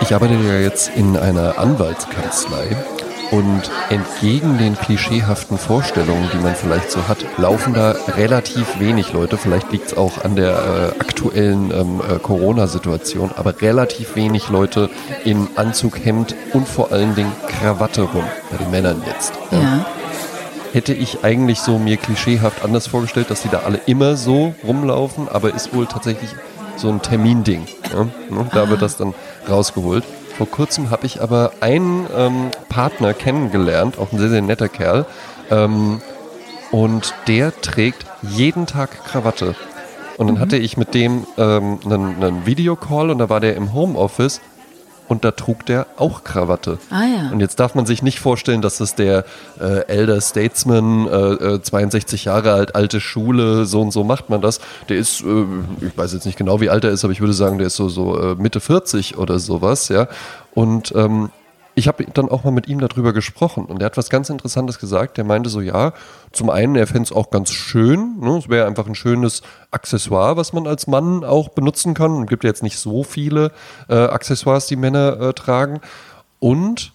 Ich arbeite ja jetzt in einer Anwaltskanzlei und entgegen den klischeehaften Vorstellungen, die man vielleicht so hat, laufen da relativ wenig Leute. Vielleicht liegt es auch an der äh, aktuellen ähm, äh, Corona-Situation, aber relativ wenig Leute in Anzug, Hemd und vor allen Dingen Krawatte rum. Bei den Männern jetzt. Ja. ja. Hätte ich eigentlich so mir klischeehaft anders vorgestellt, dass die da alle immer so rumlaufen, aber ist wohl tatsächlich so ein Terminding. Ja? Da wird das dann rausgeholt. Vor kurzem habe ich aber einen ähm, Partner kennengelernt, auch ein sehr, sehr netter Kerl. Ähm, und der trägt jeden Tag Krawatte. Und dann mhm. hatte ich mit dem ähm, einen, einen Videocall und da war der im Homeoffice und da trug der auch Krawatte. Ah, ja. Und jetzt darf man sich nicht vorstellen, dass das der äh, Elder Statesman, äh, 62 äh, Jahre alt, alte Schule, so und so macht man das. Der ist, äh, ich weiß jetzt nicht genau, wie alt er ist, aber ich würde sagen, der ist so, so äh, Mitte 40 oder sowas, ja. Und ähm, ich habe dann auch mal mit ihm darüber gesprochen und er hat was ganz Interessantes gesagt. Der meinte so, ja, zum einen, er fände es auch ganz schön. Ne? Es wäre einfach ein schönes Accessoire, was man als Mann auch benutzen kann. Es gibt ja jetzt nicht so viele äh, Accessoires, die Männer äh, tragen. Und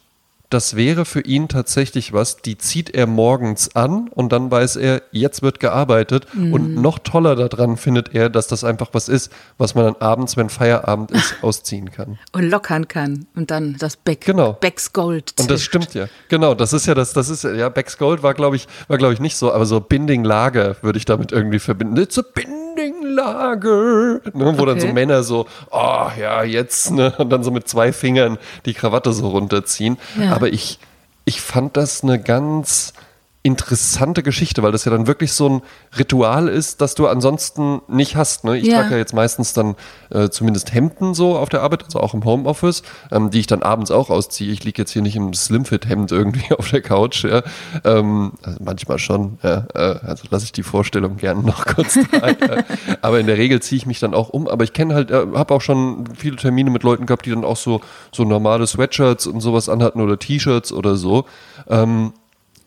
das wäre für ihn tatsächlich was, die zieht er morgens an und dann weiß er, jetzt wird gearbeitet. Mhm. Und noch toller daran findet er, dass das einfach was ist, was man dann abends, wenn Feierabend ist, ausziehen kann. Und lockern kann. Und dann das Beck, genau. Becks Gold. Und das stimmt ja. Genau, das ist ja das, das ist ja, Becks Gold war, glaube ich, war, glaube ich, nicht so, aber so Binding Lager würde ich damit irgendwie verbinden. It's a Binding Lager. Ne, wo okay. dann so Männer so, oh ja, jetzt, ne, und dann so mit zwei Fingern die Krawatte so runterziehen. Ja aber ich, ich fand das eine ganz interessante Geschichte, weil das ja dann wirklich so ein Ritual ist, das du ansonsten nicht hast. Ne? Ich ja. trage ja jetzt meistens dann äh, zumindest Hemden so auf der Arbeit, also auch im Homeoffice, ähm, die ich dann abends auch ausziehe. Ich liege jetzt hier nicht im Slimfit-Hemd irgendwie auf der Couch. Ja? Ähm, also manchmal schon. Ja? Äh, also lasse ich die Vorstellung gerne noch kurz da. ja. Aber in der Regel ziehe ich mich dann auch um. Aber ich kenne halt, äh, habe auch schon viele Termine mit Leuten gehabt, die dann auch so, so normale Sweatshirts und sowas anhatten oder T-Shirts oder so. Ähm,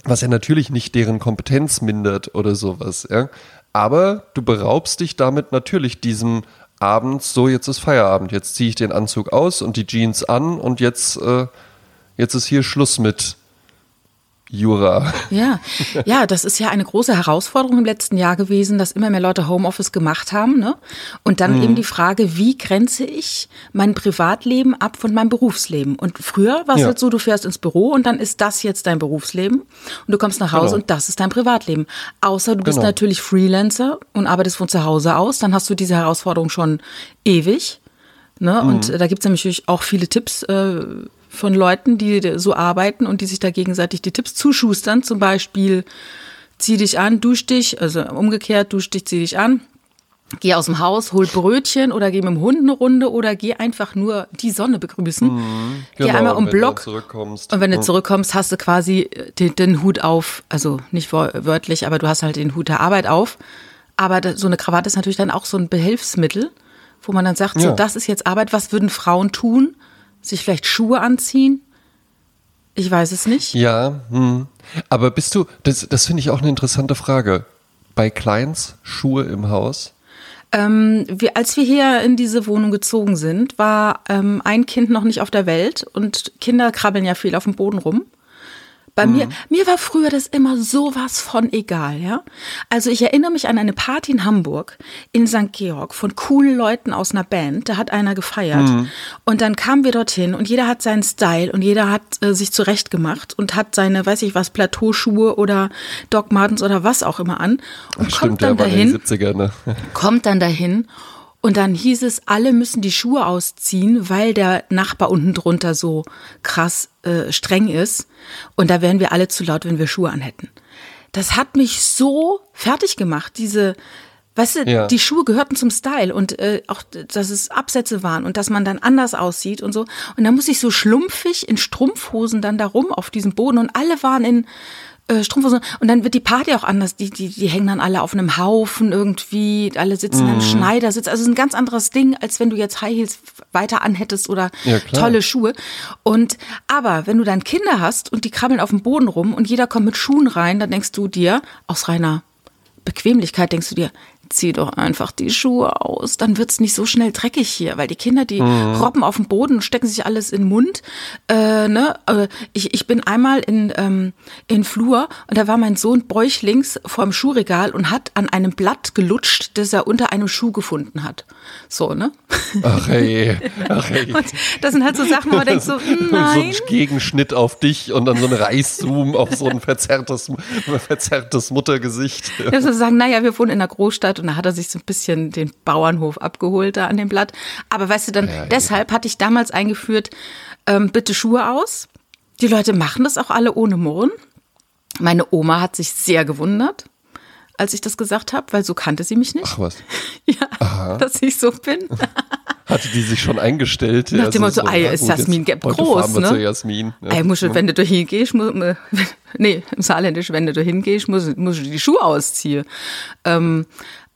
was ja natürlich nicht deren Kompetenz mindert oder sowas, ja. Aber du beraubst dich damit natürlich diesem Abends, so jetzt ist Feierabend, jetzt ziehe ich den Anzug aus und die Jeans an und jetzt, äh, jetzt ist hier Schluss mit Jura. Ja, ja, das ist ja eine große Herausforderung im letzten Jahr gewesen, dass immer mehr Leute Homeoffice gemacht haben. Ne? Und dann mhm. eben die Frage, wie grenze ich mein Privatleben ab von meinem Berufsleben? Und früher war es ja. halt so, du fährst ins Büro und dann ist das jetzt dein Berufsleben und du kommst nach Hause genau. und das ist dein Privatleben. Außer du bist genau. natürlich Freelancer und arbeitest von zu Hause aus, dann hast du diese Herausforderung schon ewig. Ne? Mhm. Und da gibt es natürlich auch viele Tipps. Äh, von Leuten, die so arbeiten und die sich da gegenseitig die Tipps zuschustern. Zum Beispiel, zieh dich an, dusch dich, also umgekehrt, dusch dich, zieh dich an. Geh aus dem Haus, hol Brötchen oder geh mit dem Hund eine Runde oder geh einfach nur die Sonne begrüßen. Mhm, genau, geh einmal um Block. Und wenn du zurückkommst, hast du quasi den, den, Hut auf, also nicht wörtlich, aber du hast halt den Hut der Arbeit auf. Aber so eine Krawatte ist natürlich dann auch so ein Behelfsmittel, wo man dann sagt, ja. so das ist jetzt Arbeit, was würden Frauen tun? Sich vielleicht Schuhe anziehen? Ich weiß es nicht. Ja, hm. aber bist du, das, das finde ich auch eine interessante Frage. Bei Clients Schuhe im Haus? Ähm, wir, als wir hier in diese Wohnung gezogen sind, war ähm, ein Kind noch nicht auf der Welt und Kinder krabbeln ja viel auf dem Boden rum. Bei mhm. mir, mir war früher das immer sowas von egal, ja. Also ich erinnere mich an eine Party in Hamburg in St. Georg von coolen Leuten aus einer Band. Da hat einer gefeiert. Mhm. Und dann kamen wir dorthin und jeder hat seinen Style und jeder hat äh, sich zurecht gemacht und hat seine, weiß ich was, Plateauschuhe oder Doc Martens oder was auch immer an. Und Ach, kommt stimmt, dann dahin. 70er, ne? kommt dann dahin und dann hieß es, alle müssen die Schuhe ausziehen, weil der Nachbar unten drunter so krass äh, streng ist. Und da wären wir alle zu laut, wenn wir Schuhe anhätten. Das hat mich so fertig gemacht, diese, weißt du, ja. die Schuhe gehörten zum Style und äh, auch, dass es Absätze waren und dass man dann anders aussieht und so. Und dann muss ich so schlumpfig in Strumpfhosen dann da rum auf diesem Boden und alle waren in äh, Strumpfhosen. Und dann wird die Party auch anders. Die, die, die hängen dann alle auf einem Haufen irgendwie. Alle sitzen mhm. im Schneidersitz. Also es ist ein ganz anderes Ding, als wenn du jetzt High Heels weiter anhättest oder ja, tolle Schuhe. Und aber wenn du dann Kinder hast und die krabbeln auf dem Boden rum und jeder kommt mit Schuhen rein, dann denkst du dir aus reiner Bequemlichkeit denkst du dir, zieh doch einfach die Schuhe aus, dann wird's nicht so schnell dreckig hier, weil die Kinder, die mhm. robben auf dem Boden und stecken sich alles in den Mund. Äh, ne? Äh, ich, ich bin einmal in, ähm, in Flur und da war mein Sohn bäuchlings vorm Schuhregal und hat an einem Blatt gelutscht, das er unter einem Schuh gefunden hat. So, ne? Ach hey, ach hey. Und das sind halt so Sachen, wo man denkt so, nein. So ein Gegenschnitt auf dich und dann so ein Reißzoom auf so ein verzerrtes, verzerrtes Muttergesicht. Ja. Also sagen, naja, wir wohnen in einer Großstadt und da hat er sich so ein bisschen den Bauernhof abgeholt da an dem Blatt. Aber weißt du, dann ja, ja, deshalb hatte ich damals eingeführt, ähm, bitte Schuhe aus. Die Leute machen das auch alle ohne Murren. Meine Oma hat sich sehr gewundert, als ich das gesagt habe, weil so kannte sie mich nicht. Ach was. Ja, Aha. dass ich so bin. Hatte die sich schon eingestellt? Nach dem Motto, so, Ei, ist Jasmin Gap groß, ne? Jasmin. Ja. Ei, musst du, wenn du hingehst, muss, nee, im Saarländisch, wenn du hingehst, musst, musst du die Schuhe ausziehen. Ähm,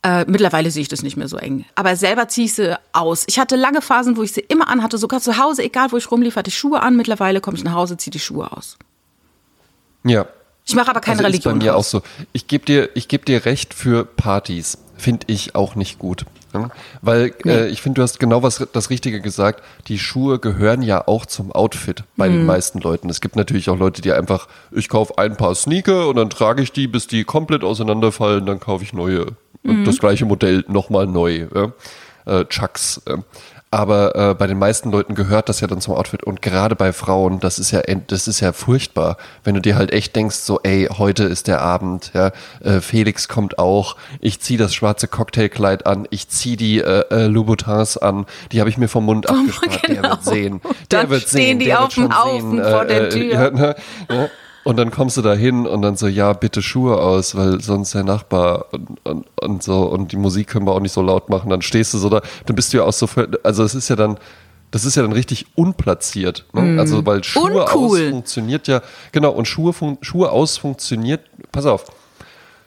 äh, mittlerweile sehe ich das nicht mehr so eng. Aber selber ziehe ich sie aus. Ich hatte lange Phasen, wo ich sie immer anhatte, sogar zu Hause, egal wo ich rumlief, hatte ich Schuhe an. Mittlerweile komme ich nach Hause, ziehe die Schuhe aus. Ja. Ich mache aber keine also Religion. Ist bei mir auch so. Ich gebe dir, geb dir recht für Partys. Finde ich auch nicht gut. Weil nee. äh, ich finde, du hast genau was das Richtige gesagt. Die Schuhe gehören ja auch zum Outfit bei mhm. den meisten Leuten. Es gibt natürlich auch Leute, die einfach, ich kaufe ein paar Sneaker und dann trage ich die, bis die komplett auseinanderfallen, dann kaufe ich neue. Mhm. Das gleiche Modell nochmal neu. Ja? Äh, Chucks. Äh. Aber äh, bei den meisten Leuten gehört das ja dann zum Outfit. Und gerade bei Frauen, das ist ja das ist ja furchtbar, wenn du dir halt echt denkst, so ey, heute ist der Abend, ja, äh, Felix kommt auch, ich zieh das schwarze Cocktailkleid an, ich zieh die äh, äh, Louboutins an, die habe ich mir vom Mund oh, abgespart, genau. der wird sehen, der dann wird stehen sehen, die der auf dem Haufen vor der äh, Tür. Ja, ne, ja. Und dann kommst du da hin und dann so, ja, bitte Schuhe aus, weil sonst der Nachbar und, und, und so und die Musik können wir auch nicht so laut machen. Dann stehst du so da, dann bist du ja auch so, also es ist ja dann, das ist ja dann richtig unplatziert. Ne? Mm. Also weil Schuhe Uncool. aus funktioniert ja, genau, und Schuhe, Schuhe aus funktioniert, pass auf,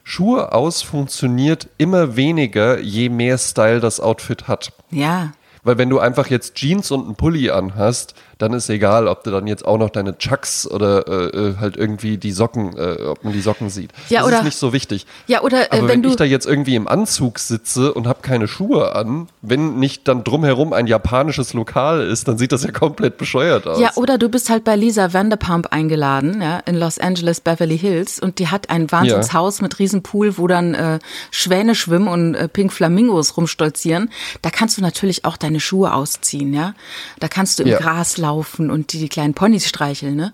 Schuhe aus funktioniert immer weniger, je mehr Style das Outfit hat. Ja. Weil wenn du einfach jetzt Jeans und einen Pulli anhast, dann ist egal, ob du dann jetzt auch noch deine Chucks oder äh, äh, halt irgendwie die Socken, äh, ob man die Socken sieht. Ja, das oder, ist nicht so wichtig. Ja, oder äh, Aber wenn, wenn ich da jetzt irgendwie im Anzug sitze und habe keine Schuhe an, wenn nicht dann drumherum ein japanisches Lokal ist, dann sieht das ja komplett bescheuert aus. Ja, oder du bist halt bei Lisa Vanderpump eingeladen, ja, in Los Angeles, Beverly Hills und die hat ein Wahnsinnshaus ja. mit Riesenpool, wo dann äh, Schwäne schwimmen und äh, Pink Flamingos rumstolzieren. Da kannst du natürlich auch deine Schuhe ausziehen, ja. Da kannst du im ja. Gras laufen und die die kleinen Ponys streicheln, ne?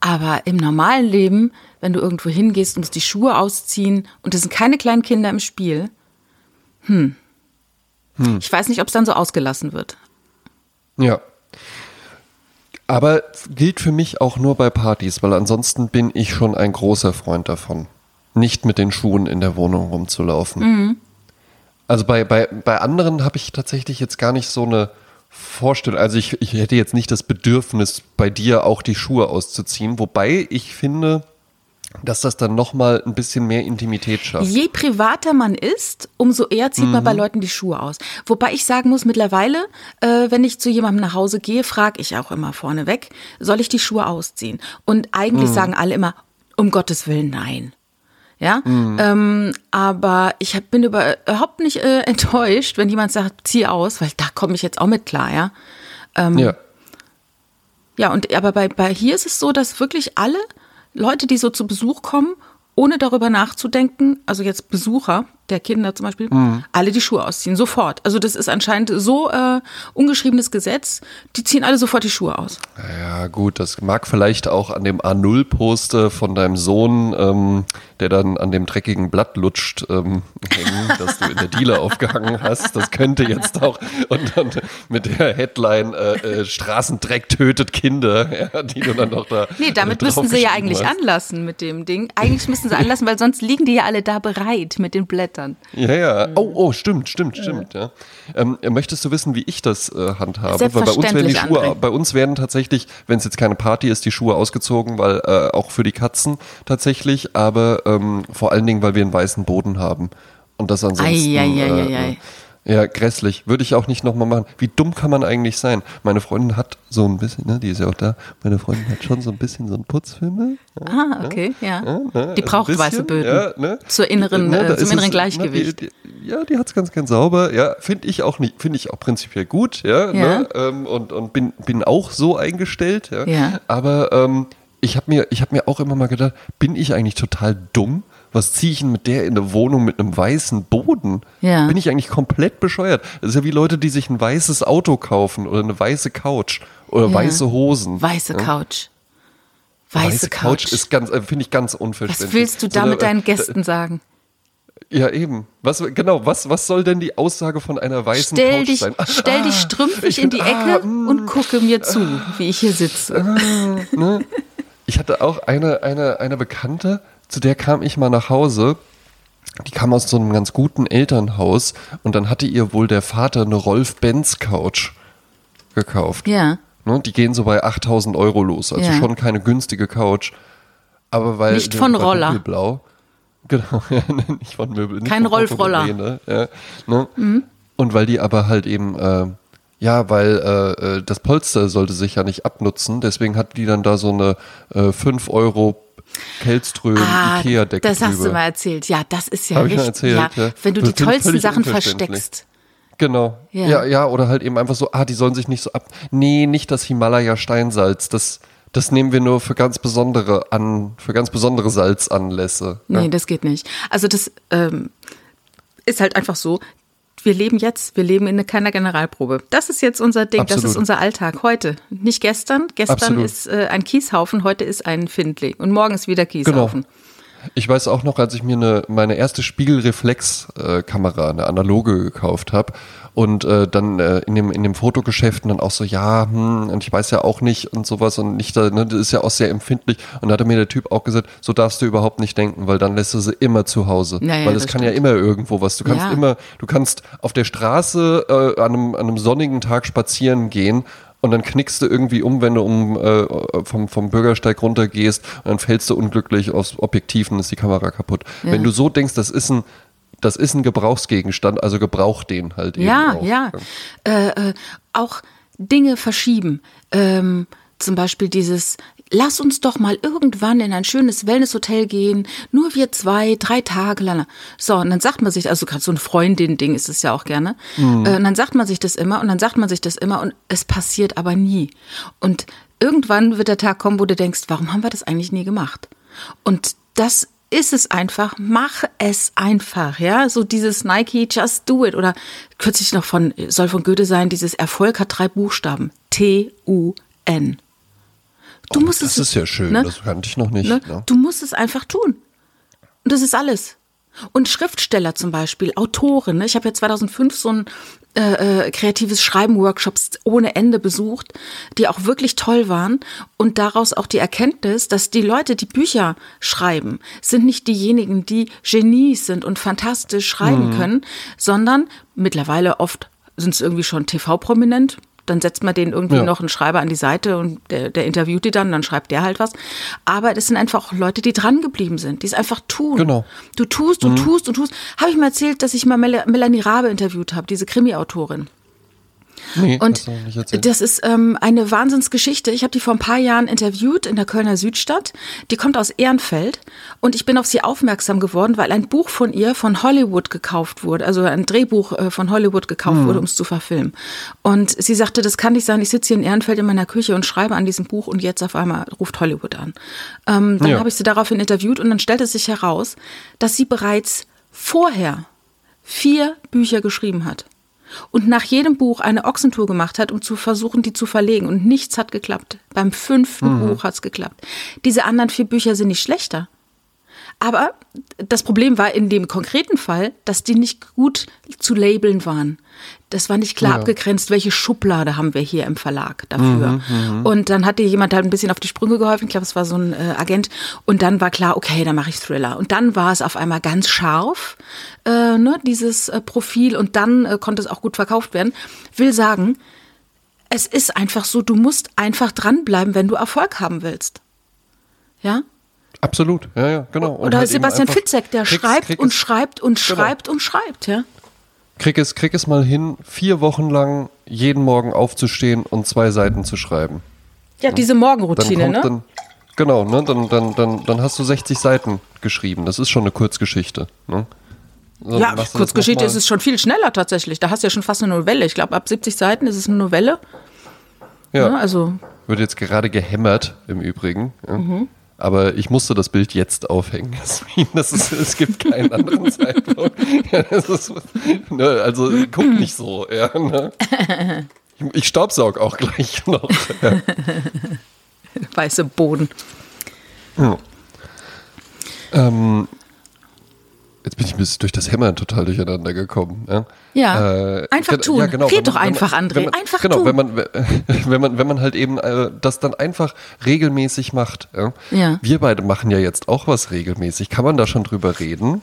Aber im normalen Leben, wenn du irgendwo hingehst, musst die Schuhe ausziehen und es sind keine kleinen Kinder im Spiel, hm. hm. Ich weiß nicht, ob es dann so ausgelassen wird. Ja. Aber gilt für mich auch nur bei Partys, weil ansonsten bin ich schon ein großer Freund davon, nicht mit den Schuhen in der Wohnung rumzulaufen. Mhm. Also bei, bei, bei anderen habe ich tatsächlich jetzt gar nicht so eine vorstellen. Also ich, ich hätte jetzt nicht das Bedürfnis, bei dir auch die Schuhe auszuziehen, wobei ich finde, dass das dann nochmal ein bisschen mehr Intimität schafft. Je privater man ist, umso eher zieht mhm. man bei Leuten die Schuhe aus. Wobei ich sagen muss, mittlerweile, äh, wenn ich zu jemandem nach Hause gehe, frage ich auch immer vorneweg, soll ich die Schuhe ausziehen? Und eigentlich mhm. sagen alle immer, um Gottes Willen, nein. Ja, mhm. ähm, aber ich hab, bin überhaupt nicht äh, enttäuscht, wenn jemand sagt, zieh aus, weil da komme ich jetzt auch mit klar, ja. Ähm, ja. Ja, und aber bei, bei hier ist es so, dass wirklich alle Leute, die so zu Besuch kommen, ohne darüber nachzudenken, also jetzt Besucher der Kinder zum Beispiel, mhm. alle die Schuhe ausziehen, sofort. Also das ist anscheinend so äh, ungeschriebenes Gesetz, die ziehen alle sofort die Schuhe aus. Ja gut, das mag vielleicht auch an dem A0-Poster von deinem Sohn, ähm, der dann an dem dreckigen Blatt lutscht, ähm, hängen, das du in der Dealer aufgehangen hast. Das könnte jetzt auch und dann mit der Headline äh, äh, Straßendreck tötet Kinder, ja, die du dann noch da. Nee, damit müssten sie ja eigentlich hast. anlassen mit dem Ding. Eigentlich müssten sie anlassen, weil sonst liegen die ja alle da bereit mit den Blättern blättern. Ja, ja. Oh, oh, stimmt, stimmt, stimmt. Ja. Ähm, möchtest du wissen, wie ich das äh, handhabe? Weil bei uns werden die Schuhe, André. bei uns werden tatsächlich, wenn es jetzt keine Party ist, die Schuhe ausgezogen, weil äh, auch für die Katzen tatsächlich, aber ähm, vor allen Dingen, weil wir einen weißen Boden haben und das ansonsten. Ei, ei, ei, äh, Ja, grässlich. Würde ich auch nicht nochmal machen. Wie dumm kann man eigentlich sein? Meine Freundin hat so ein bisschen, ne, die ist ja auch da, meine Freundin hat schon so ein bisschen so ein Putzfilme. Ja, ah, okay, ja. ja ne, die braucht bisschen, weiße Böden. Ja, ne, Zur inneren, ne, äh, zum inneren es, Gleichgewicht. Die, die, ja, die hat es ganz, ganz sauber. Ja, finde ich auch nicht, finde ich auch prinzipiell gut, ja. ja. Ne, ähm, und und bin, bin auch so eingestellt, ja. ja. Aber ähm, ich habe mir, hab mir auch immer mal gedacht, bin ich eigentlich total dumm? Was ziehe ich denn mit der in eine Wohnung mit einem weißen Boden? Ja. Bin ich eigentlich komplett bescheuert? Das ist ja wie Leute, die sich ein weißes Auto kaufen oder eine weiße Couch oder ja. weiße Hosen. Weiße ja? Couch. Weiße, weiße Couch. Couch ist ganz, äh, finde ich ganz unverständlich. Was willst du da so mit deinen Gästen sagen? Ja, eben. Was, genau, was, was soll denn die Aussage von einer weißen stell Couch dich, sein? Stell dich strümpfig in die ah, Ecke ah, und gucke mir zu, ah, wie ich hier sitze. Ah, ne? Ich hatte auch eine, eine, eine Bekannte, zu der kam ich mal nach Hause. Die kam aus so einem ganz guten Elternhaus und dann hatte ihr wohl der Vater eine Rolf-Benz-Couch gekauft. Ja. Ne, die gehen so bei 8000 Euro los, also ja. schon keine günstige Couch. Aber weil. Nicht von Roller. Blau. Genau, nicht von Möbel. Nicht Kein Rolf-Roller. Ne? Ja, ne? mhm. Und weil die aber halt eben. Äh, ja, weil äh, äh das Polster sollte sich ja nicht abnutzen, deswegen hat die dann da so eine äh, 5 Euro Kellström, ah, Ikea-Decke Das hast du mal erzählt. Ja, das ist ja Hab richtig. Erzählt, ja, ja. Wenn du das die tollsten Sachen versteckst. Genau. Ja. ja. ja, oder halt eben einfach so, ah, die sollen sich nicht so ab. Nee, nicht das Himalaya-Steinsalz. Das, das nehmen wir nur für ganz besondere an, für ganz besondere Salzanlässe. Nee, ja. das geht nicht. Also das ähm, ist halt einfach so, wir leben jetzt, wir leben in keiner Generalprobe. Das ist jetzt unser Ding, Absolut. das ist unser Alltag heute. Nicht gestern. Gestern Absolut. ist äh, ein Kieshaufen, heute ist ein Findling und morgen ist wieder Kieshaufen. Genau. Ich weiß auch noch, als ich mir eine, meine erste Spiegelreflexkamera, eine analoge gekauft habe und äh, dann äh, in dem in dem Fotogeschäft dann auch so, ja, hm, und ich weiß ja auch nicht und sowas und nicht, ne, das ist ja auch sehr empfindlich. Und da hat mir der Typ auch gesagt, so darfst du überhaupt nicht denken, weil dann lässt du sie immer zu Hause. Naja, weil es kann stimmt. ja immer irgendwo was. Du kannst ja. immer, du kannst auf der Straße äh, an, einem, an einem sonnigen Tag spazieren gehen und dann knickst du irgendwie um, wenn du um, äh, vom, vom Bürgersteig runtergehst und dann fällst du unglücklich aufs Objektiv und ist die Kamera kaputt. Ja. Wenn du so denkst, das ist ein das ist ein Gebrauchsgegenstand, also gebrauch den halt eben. Ja, auch. ja. Äh, äh, auch Dinge verschieben. Ähm, zum Beispiel dieses, lass uns doch mal irgendwann in ein schönes Wellnesshotel gehen, nur wir zwei, drei Tage lang. So, und dann sagt man sich, also gerade so ein Freundin-Ding ist es ja auch gerne. Mhm. Äh, und dann sagt man sich das immer und dann sagt man sich das immer und es passiert aber nie. Und irgendwann wird der Tag kommen, wo du denkst, warum haben wir das eigentlich nie gemacht? Und das ist es einfach, mach es einfach, ja, so dieses Nike Just Do It oder kürzlich noch von soll von Goethe sein, dieses Erfolg hat drei Buchstaben T U N. Du oh, musst das es, ist ja schön, ne? das kannte ich noch nicht. Ne? Ne? Du musst es einfach tun. Und das ist alles. Und Schriftsteller zum Beispiel, Autoren. Ne? Ich habe ja 2005 so ein äh, äh, kreatives Schreiben-Workshops ohne Ende besucht, die auch wirklich toll waren. Und daraus auch die Erkenntnis, dass die Leute, die Bücher schreiben, sind nicht diejenigen, die Genies sind und fantastisch schreiben mhm. können, sondern mittlerweile oft sind es irgendwie schon TV-prominent, dann setzt man den irgendwie ja. noch einen Schreiber an die Seite und der, der interviewt die dann, dann schreibt der halt was. Aber das sind einfach Leute, die dran geblieben sind, die es einfach tun. Genau. Du tust, du mhm. tust und tust. Habe ich mal erzählt, dass ich mal Melanie Rabe interviewt habe, diese Krimi-Autorin. Nee, und das ist ähm, eine Wahnsinnsgeschichte. Ich habe die vor ein paar Jahren interviewt in der Kölner Südstadt. Die kommt aus Ehrenfeld und ich bin auf sie aufmerksam geworden, weil ein Buch von ihr von Hollywood gekauft wurde, also ein Drehbuch äh, von Hollywood gekauft hm. wurde, um es zu verfilmen. Und sie sagte, das kann nicht sein. Ich sitze hier in Ehrenfeld in meiner Küche und schreibe an diesem Buch und jetzt auf einmal ruft Hollywood an. Ähm, dann ja. habe ich sie daraufhin interviewt und dann stellte sich heraus, dass sie bereits vorher vier Bücher geschrieben hat und nach jedem Buch eine Ochsentour gemacht hat, um zu versuchen, die zu verlegen. Und nichts hat geklappt. Beim fünften mhm. Buch hat es geklappt. Diese anderen vier Bücher sind nicht schlechter. Aber das Problem war in dem konkreten Fall, dass die nicht gut zu labeln waren. Das war nicht klar ja. abgegrenzt, welche Schublade haben wir hier im Verlag dafür. Mhm, mhm, und dann hatte jemand halt ein bisschen auf die Sprünge geholfen. Ich glaube, es war so ein äh, Agent. Und dann war klar, okay, dann mache ich Thriller. Und dann war es auf einmal ganz scharf, äh, ne, dieses äh, Profil. Und dann äh, konnte es auch gut verkauft werden. Will sagen, es ist einfach so, du musst einfach dranbleiben, wenn du Erfolg haben willst. Ja? Absolut, ja, ja, genau. Und Oder halt Sebastian Fitzek, der Kriegst, schreibt Kriegst, und schreibt und genau. schreibt und schreibt, ja. Krieg es, krieg es mal hin, vier Wochen lang jeden Morgen aufzustehen und zwei Seiten zu schreiben. Ja, diese Morgenroutine, ne? Dann, genau, ne? Dann, dann, dann, dann hast du 60 Seiten geschrieben. Das ist schon eine Kurzgeschichte. Ne? So, ja, Kurzgeschichte ist es schon viel schneller tatsächlich. Da hast du ja schon fast eine Novelle. Ich glaube, ab 70 Seiten ist es eine Novelle. Ja. ja. Ne, also. Wird jetzt gerade gehämmert im Übrigen. Ja. Mhm. Aber ich musste das Bild jetzt aufhängen. Das ist, es gibt keinen anderen Zeitpunkt. Ja, ist, ne, also guck nicht so. Ja, ne? Ich, ich staubsaug auch gleich noch. Ja. Weiße Boden. Ja. Ähm, Jetzt bin ich bis durch das Hämmern total durcheinander gekommen. Ja, ja äh, einfach tun. Ja, genau, Red doch einfach, man, André. Man, einfach genau, tun. Wenn man, wenn, man, wenn man halt eben äh, das dann einfach regelmäßig macht. Ja? ja? Wir beide machen ja jetzt auch was regelmäßig. Kann man da schon drüber reden?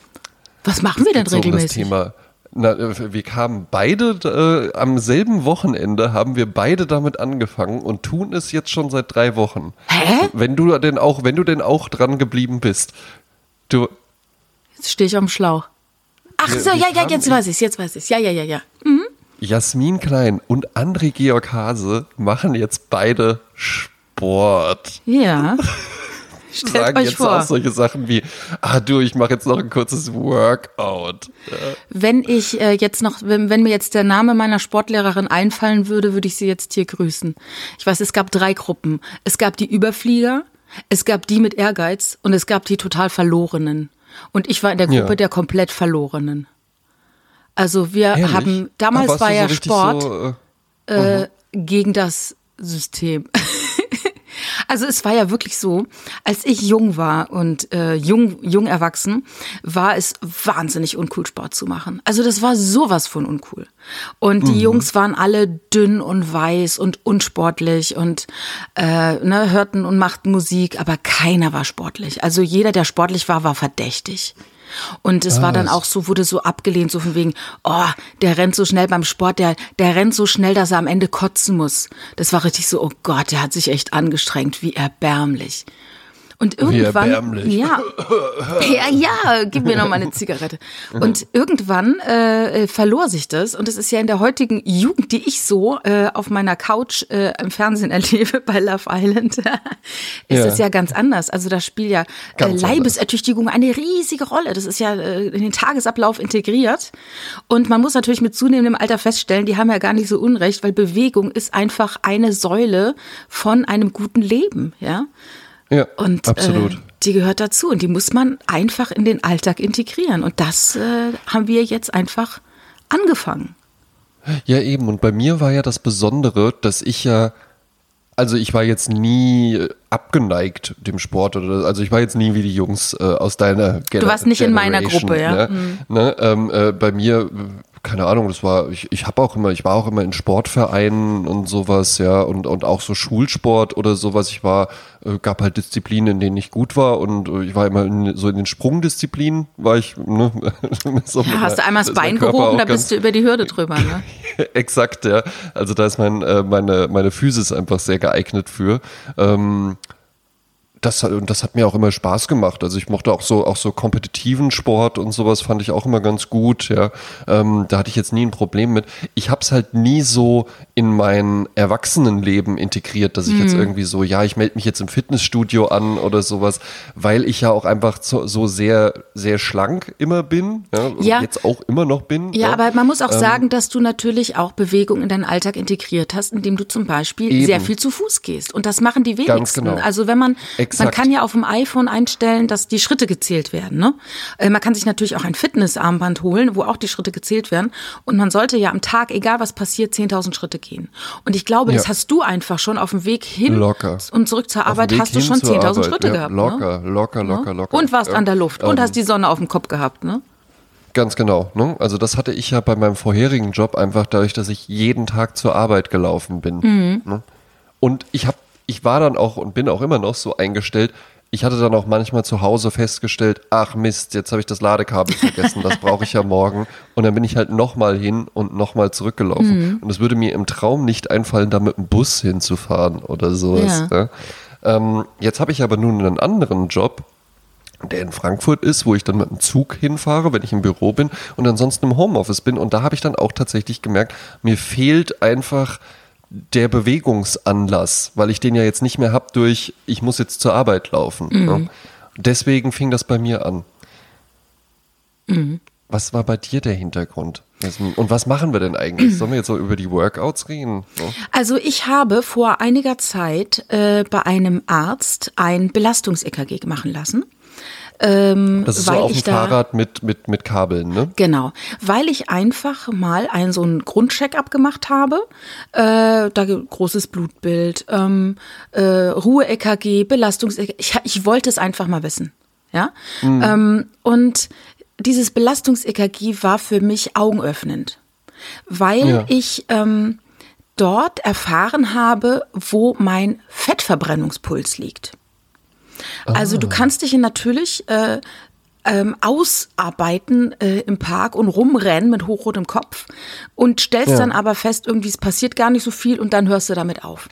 Was machen wir denn regelmäßig? Um das Thema, na, äh, wir kamen beide äh, am selben Wochenende haben wir beide damit angefangen und tun es jetzt schon seit drei Wochen. Hä? Wenn du denn auch, wenn du denn auch dran geblieben bist. Du, Jetzt stehe ich am Schlauch. Ach so, ja, ja, jetzt weiß ich jetzt weiß ich Ja, ja, ja, ja. Mhm. Jasmin Klein und André Georg Hase machen jetzt beide Sport. Ja. Stellt sagen euch jetzt vor. auch solche Sachen wie, ah du, ich mache jetzt noch ein kurzes Workout. Wenn ich äh, jetzt noch, wenn, wenn mir jetzt der Name meiner Sportlehrerin einfallen würde, würde ich sie jetzt hier grüßen. Ich weiß, es gab drei Gruppen. Es gab die Überflieger, es gab die mit Ehrgeiz und es gab die total Verlorenen. Und ich war in der Gruppe ja. der komplett Verlorenen. Also wir Ehrlich? haben, damals war ja so Sport so, äh, äh, gegen das System. Also es war ja wirklich so, als ich jung war und äh, jung, jung erwachsen, war es wahnsinnig uncool, Sport zu machen. Also das war sowas von uncool. Und die mhm. Jungs waren alle dünn und weiß und unsportlich und äh, ne, hörten und machten Musik, aber keiner war sportlich. Also jeder, der sportlich war, war verdächtig. Und es Was? war dann auch so, wurde so abgelehnt, so von wegen, oh, der rennt so schnell beim Sport, der, der rennt so schnell, dass er am Ende kotzen muss. Das war richtig so, oh Gott, der hat sich echt angestrengt, wie erbärmlich. Und irgendwann, ja, ja, ja, gib mir noch mal eine Zigarette. Und irgendwann äh, verlor sich das. Und es ist ja in der heutigen Jugend, die ich so äh, auf meiner Couch äh, im Fernsehen erlebe bei Love Island, ist ja. das ja ganz anders. Also da spielt ja äh, Leibesertüchtigung eine riesige Rolle. Das ist ja äh, in den Tagesablauf integriert. Und man muss natürlich mit zunehmendem Alter feststellen, die haben ja gar nicht so unrecht, weil Bewegung ist einfach eine Säule von einem guten Leben, ja. Ja, und absolut. Äh, die gehört dazu und die muss man einfach in den Alltag integrieren. Und das äh, haben wir jetzt einfach angefangen. Ja, eben. Und bei mir war ja das Besondere, dass ich ja, also ich war jetzt nie abgeneigt dem Sport oder also ich war jetzt nie wie die Jungs äh, aus deiner Generation. Du warst nicht in meiner Gruppe, ja. Ne? Mhm. Ne? Ähm, äh, bei mir keine Ahnung, das war, ich, ich habe auch immer, ich war auch immer in Sportvereinen und sowas, ja, und, und auch so Schulsport oder sowas. Ich war, äh, gab halt Disziplinen, in denen ich gut war und äh, ich war immer in, so in den Sprungdisziplinen, war ich, ne, so ja, hast du einmal das Bein gehoben, da bist du über die Hürde drüber, ne? Exakt, ja. Also da ist mein, äh, meine, meine Physis einfach sehr geeignet für. Ähm, das, und das hat mir auch immer Spaß gemacht. Also ich mochte auch so, auch so kompetitiven Sport und sowas fand ich auch immer ganz gut. Ja, ähm, da hatte ich jetzt nie ein Problem mit. Ich habe es halt nie so in mein Erwachsenenleben integriert, dass ich mhm. jetzt irgendwie so, ja, ich melde mich jetzt im Fitnessstudio an oder sowas, weil ich ja auch einfach so, so sehr, sehr schlank immer bin. Ja, ja. jetzt auch immer noch bin. Ja, ja. aber man muss auch ähm, sagen, dass du natürlich auch Bewegung in deinen Alltag integriert hast, indem du zum Beispiel eben. sehr viel zu Fuß gehst. Und das machen die wenigsten. Ganz genau. Also wenn man Exakt. Man kann ja auf dem iPhone einstellen, dass die Schritte gezählt werden. Ne? Äh, man kann sich natürlich auch ein Fitnessarmband holen, wo auch die Schritte gezählt werden. Und man sollte ja am Tag, egal was passiert, 10.000 Schritte gehen. Und ich glaube, ja. das hast du einfach schon auf dem Weg hin locker. und zurück zur Arbeit hast du schon 10.000 Schritte ja, gehabt. Locker, ne? locker, locker, locker. Und warst ja. an der Luft und ähm, hast die Sonne auf dem Kopf gehabt, ne? Ganz genau. Ne? Also das hatte ich ja bei meinem vorherigen Job einfach dadurch, dass ich jeden Tag zur Arbeit gelaufen bin. Mhm. Ne? Und ich habe ich war dann auch und bin auch immer noch so eingestellt, ich hatte dann auch manchmal zu Hause festgestellt, ach Mist, jetzt habe ich das Ladekabel vergessen, das brauche ich ja morgen. Und dann bin ich halt nochmal hin und nochmal zurückgelaufen. Mhm. Und es würde mir im Traum nicht einfallen, da mit dem Bus hinzufahren oder sowas. Ja. Ne? Ähm, jetzt habe ich aber nun einen anderen Job, der in Frankfurt ist, wo ich dann mit dem Zug hinfahre, wenn ich im Büro bin und ansonsten im Homeoffice bin. Und da habe ich dann auch tatsächlich gemerkt, mir fehlt einfach der Bewegungsanlass, weil ich den ja jetzt nicht mehr habe durch, ich muss jetzt zur Arbeit laufen. Mhm. Ne? Deswegen fing das bei mir an. Mhm. Was war bei dir der Hintergrund? Und was machen wir denn eigentlich? Sollen wir jetzt so über die Workouts reden? So? Also ich habe vor einiger Zeit äh, bei einem Arzt ein Belastungs-EKG machen lassen. Ähm, das ist so auf dem Fahrrad mit, mit, mit Kabeln, ne? Genau, weil ich einfach mal einen so einen Grundcheck-up gemacht habe. Äh, da großes Blutbild, ähm, äh, Ruhe-EKG, Belastungs-EKG. Ich, ich wollte es einfach mal wissen. Ja. Mhm. Ähm, und dieses Belastungs-EKG war für mich augenöffnend, weil ja. ich ähm, dort erfahren habe, wo mein Fettverbrennungspuls liegt. Also du ah. kannst dich natürlich äh, ähm, ausarbeiten äh, im Park und rumrennen mit hochrotem Kopf und stellst ja. dann aber fest, irgendwie es passiert gar nicht so viel und dann hörst du damit auf.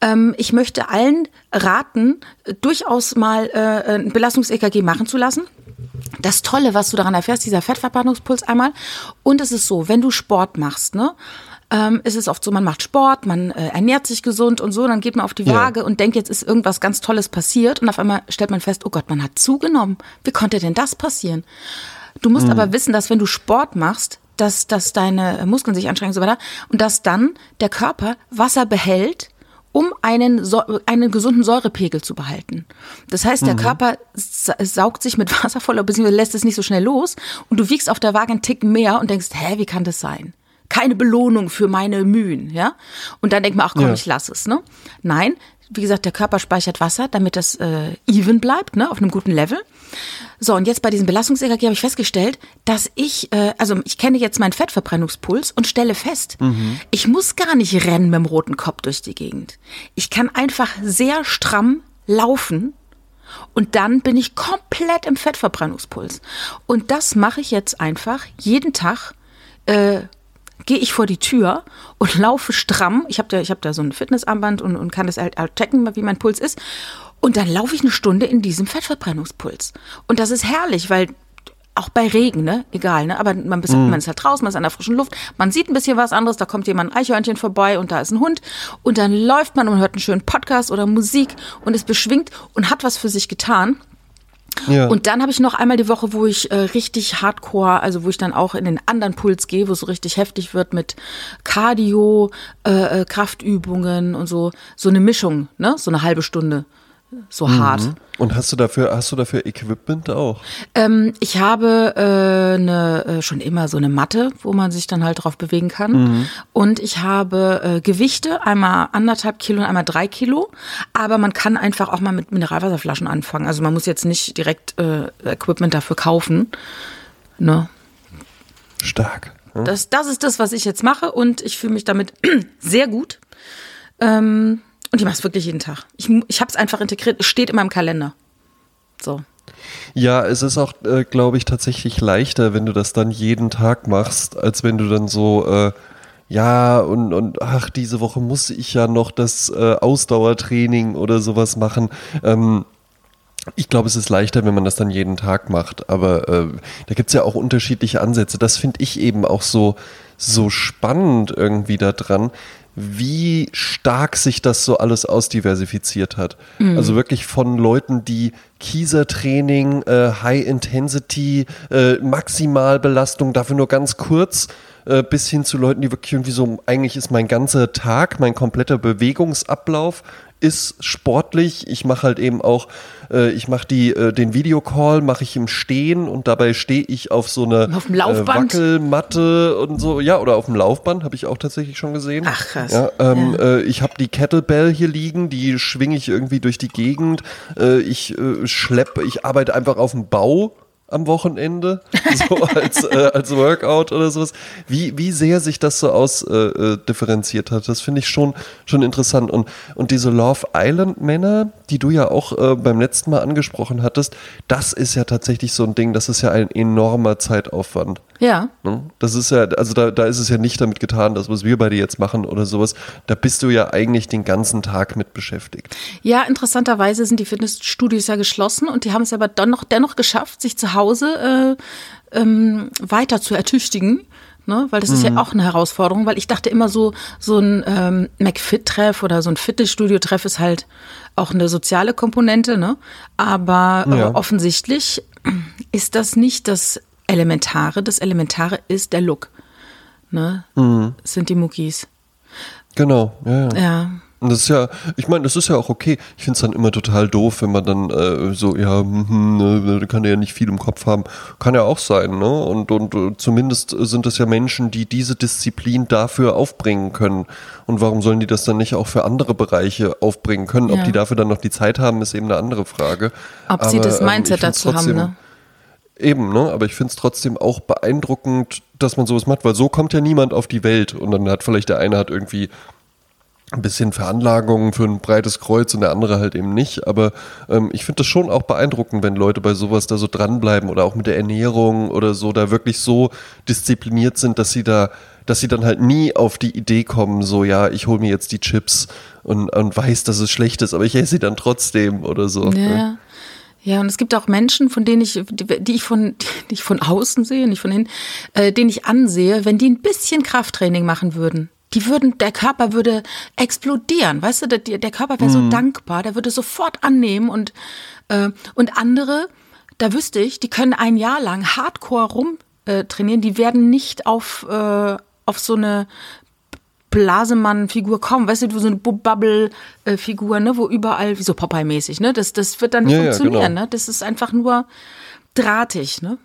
Ähm, ich möchte allen raten, durchaus mal äh, ein Belastungs-EKG machen zu lassen. Das Tolle, was du daran erfährst, dieser Fettverbrennungspuls einmal. Und es ist so, wenn du Sport machst, ne, ähm, ist es oft so, man macht Sport, man äh, ernährt sich gesund und so, dann geht man auf die Waage ja. und denkt, jetzt ist irgendwas ganz Tolles passiert und auf einmal stellt man fest, oh Gott, man hat zugenommen. Wie konnte denn das passieren? Du musst mhm. aber wissen, dass wenn du Sport machst, dass, dass deine Muskeln sich anstrengen und so weiter und dass dann der Körper Wasser behält, um einen, einen gesunden Säurepegel zu behalten. Das heißt, der mhm. Körper saugt sich mit Wasser voll, beziehungsweise lässt es nicht so schnell los und du wiegst auf der Waage einen Tick mehr und denkst, hä, wie kann das sein? Keine Belohnung für meine Mühen, ja. Und dann denkt man, ach komm, ja. ich lasse es, ne? Nein, wie gesagt, der Körper speichert Wasser, damit das äh, even bleibt, ne, auf einem guten Level. So, und jetzt bei diesem Belastungs-EKG habe ich festgestellt, dass ich, äh, also ich kenne jetzt meinen Fettverbrennungspuls und stelle fest, mhm. ich muss gar nicht rennen mit dem roten Kopf durch die Gegend. Ich kann einfach sehr stramm laufen und dann bin ich komplett im Fettverbrennungspuls. Und das mache ich jetzt einfach jeden Tag äh, gehe ich vor die Tür und laufe stramm. Ich habe da, hab da so ein Fitnessarmband und, und kann das halt, halt checken, wie mein Puls ist. Und dann laufe ich eine Stunde in diesem Fettverbrennungspuls. Und das ist herrlich, weil auch bei Regen, ne? Egal, ne? Aber man, ist, mm. man ist halt draußen, man ist an der frischen Luft, man sieht ein bisschen was anderes, da kommt jemand ein Eichhörnchen vorbei und da ist ein Hund und dann läuft man und hört einen schönen Podcast oder Musik und ist beschwingt und hat was für sich getan. Ja. Und dann habe ich noch einmal die Woche, wo ich äh, richtig hardcore, also wo ich dann auch in den anderen Puls gehe, wo es so richtig heftig wird mit Cardio, äh, äh, Kraftübungen und so, so eine Mischung, ne? So eine halbe Stunde so mhm. hart. Und hast du dafür, hast du dafür Equipment auch? Ähm, ich habe äh, eine, äh, schon immer so eine Matte, wo man sich dann halt drauf bewegen kann. Mhm. Und ich habe äh, Gewichte, einmal anderthalb Kilo und einmal drei Kilo. Aber man kann einfach auch mal mit Mineralwasserflaschen anfangen. Also man muss jetzt nicht direkt äh, Equipment dafür kaufen. Ne? Stark. Hm? Das, das ist das, was ich jetzt mache und ich fühle mich damit sehr gut. Ähm, und mache es wirklich jeden Tag. Ich, ich habe es einfach integriert. Es steht in meinem Kalender. So. Ja, es ist auch, äh, glaube ich, tatsächlich leichter, wenn du das dann jeden Tag machst, als wenn du dann so, äh, ja, und, und ach, diese Woche muss ich ja noch das äh, Ausdauertraining oder sowas machen. Ähm, ich glaube, es ist leichter, wenn man das dann jeden Tag macht. Aber äh, da gibt es ja auch unterschiedliche Ansätze. Das finde ich eben auch so, so spannend irgendwie daran, wie stark sich das so alles ausdiversifiziert hat. Mhm. Also wirklich von Leuten, die Kiesertraining, äh, High Intensity, äh, Maximalbelastung, dafür nur ganz kurz, äh, bis hin zu Leuten, die wirklich irgendwie so, eigentlich ist mein ganzer Tag, mein kompletter Bewegungsablauf ist sportlich. Ich mache halt eben auch, äh, ich mache die äh, den Videocall mache ich im Stehen und dabei stehe ich auf so eine auf dem Laufband? Äh, Wackelmatte und so, ja, oder auf dem Laufband habe ich auch tatsächlich schon gesehen. Ach krass. Ja, ähm, ja. Äh, ich habe die Kettlebell hier liegen, die schwinge ich irgendwie durch die Gegend. Äh, ich äh, schleppe, ich arbeite einfach auf dem Bau am Wochenende, so als, äh, als Workout oder sowas. Wie, wie sehr sich das so ausdifferenziert äh, hat, das finde ich schon, schon interessant. Und, und diese Love Island Männer, die du ja auch äh, beim letzten Mal angesprochen hattest, das ist ja tatsächlich so ein Ding, das ist ja ein enormer Zeitaufwand. Ja. Ne? Das ist ja, also da, da ist es ja nicht damit getan, das, was wir beide jetzt machen oder sowas. Da bist du ja eigentlich den ganzen Tag mit beschäftigt. Ja, interessanterweise sind die Fitnessstudios ja geschlossen und die haben es aber dann noch dennoch geschafft, sich zu Hause äh, ähm, weiter zu ertüchtigen. Ne? Weil das ist ja auch eine Herausforderung, weil ich dachte immer so, so ein ähm, McFit-Treff oder so ein Fitnessstudio-Treff ist halt auch eine soziale Komponente, ne? Aber äh, Ja. offensichtlich ist das nicht das Elementare. Das Elementare ist der Look. Ne? Sind die Muckis. Genau, ja, ja. Ja. Und das ist ja, ich meine, das ist ja auch okay. Ich finde es dann immer total doof, wenn man dann äh, so, ja, hm, ne, kann ja nicht viel im Kopf haben. Kann ja auch sein, ne? Und, und äh, zumindest sind es ja Menschen, die diese Disziplin dafür aufbringen können. Und warum sollen die das dann nicht auch für andere Bereiche aufbringen können? Ja. Ob die dafür dann noch die Zeit haben, ist eben eine andere Frage. Ob sie Aber, das ähm, Mindset find's dazu haben, ne? Eben, ne? Aber ich finde es trotzdem auch beeindruckend, dass man sowas macht, weil so kommt ja niemand auf die Welt. Und dann hat vielleicht der eine hat irgendwie ein bisschen Veranlagungen für ein breites Kreuz und der andere halt eben nicht. Aber ähm, ich finde das schon auch beeindruckend, wenn Leute bei sowas da so dranbleiben oder auch mit der Ernährung oder so da wirklich so diszipliniert sind, dass sie da, dass sie dann halt nie auf die Idee kommen, so ja, ich hole mir jetzt die Chips und, und weiß, dass es schlecht ist, aber ich esse sie dann trotzdem oder so. ne? Ja. Und es gibt auch Menschen, von denen ich, die ich von, die ich von außen sehe, nicht von innen, äh, denen ich ansehe, wenn die ein bisschen Krafttraining machen würden. Die würden, der Körper würde explodieren, weißt du, der, der Körper wäre so dankbar, der würde sofort annehmen und, äh, und andere, da wüsste ich, die können ein Jahr lang hardcore rum äh, trainieren, die werden nicht auf, äh, auf so eine Blasemann-Figur kommen, weißt du, so eine Bubble-Figur, ne, wo überall, wie so Popeye-mäßig, ne, das, das wird dann nicht Ja, ja, funktionieren, genau. ne, das ist einfach nur drahtig, ne.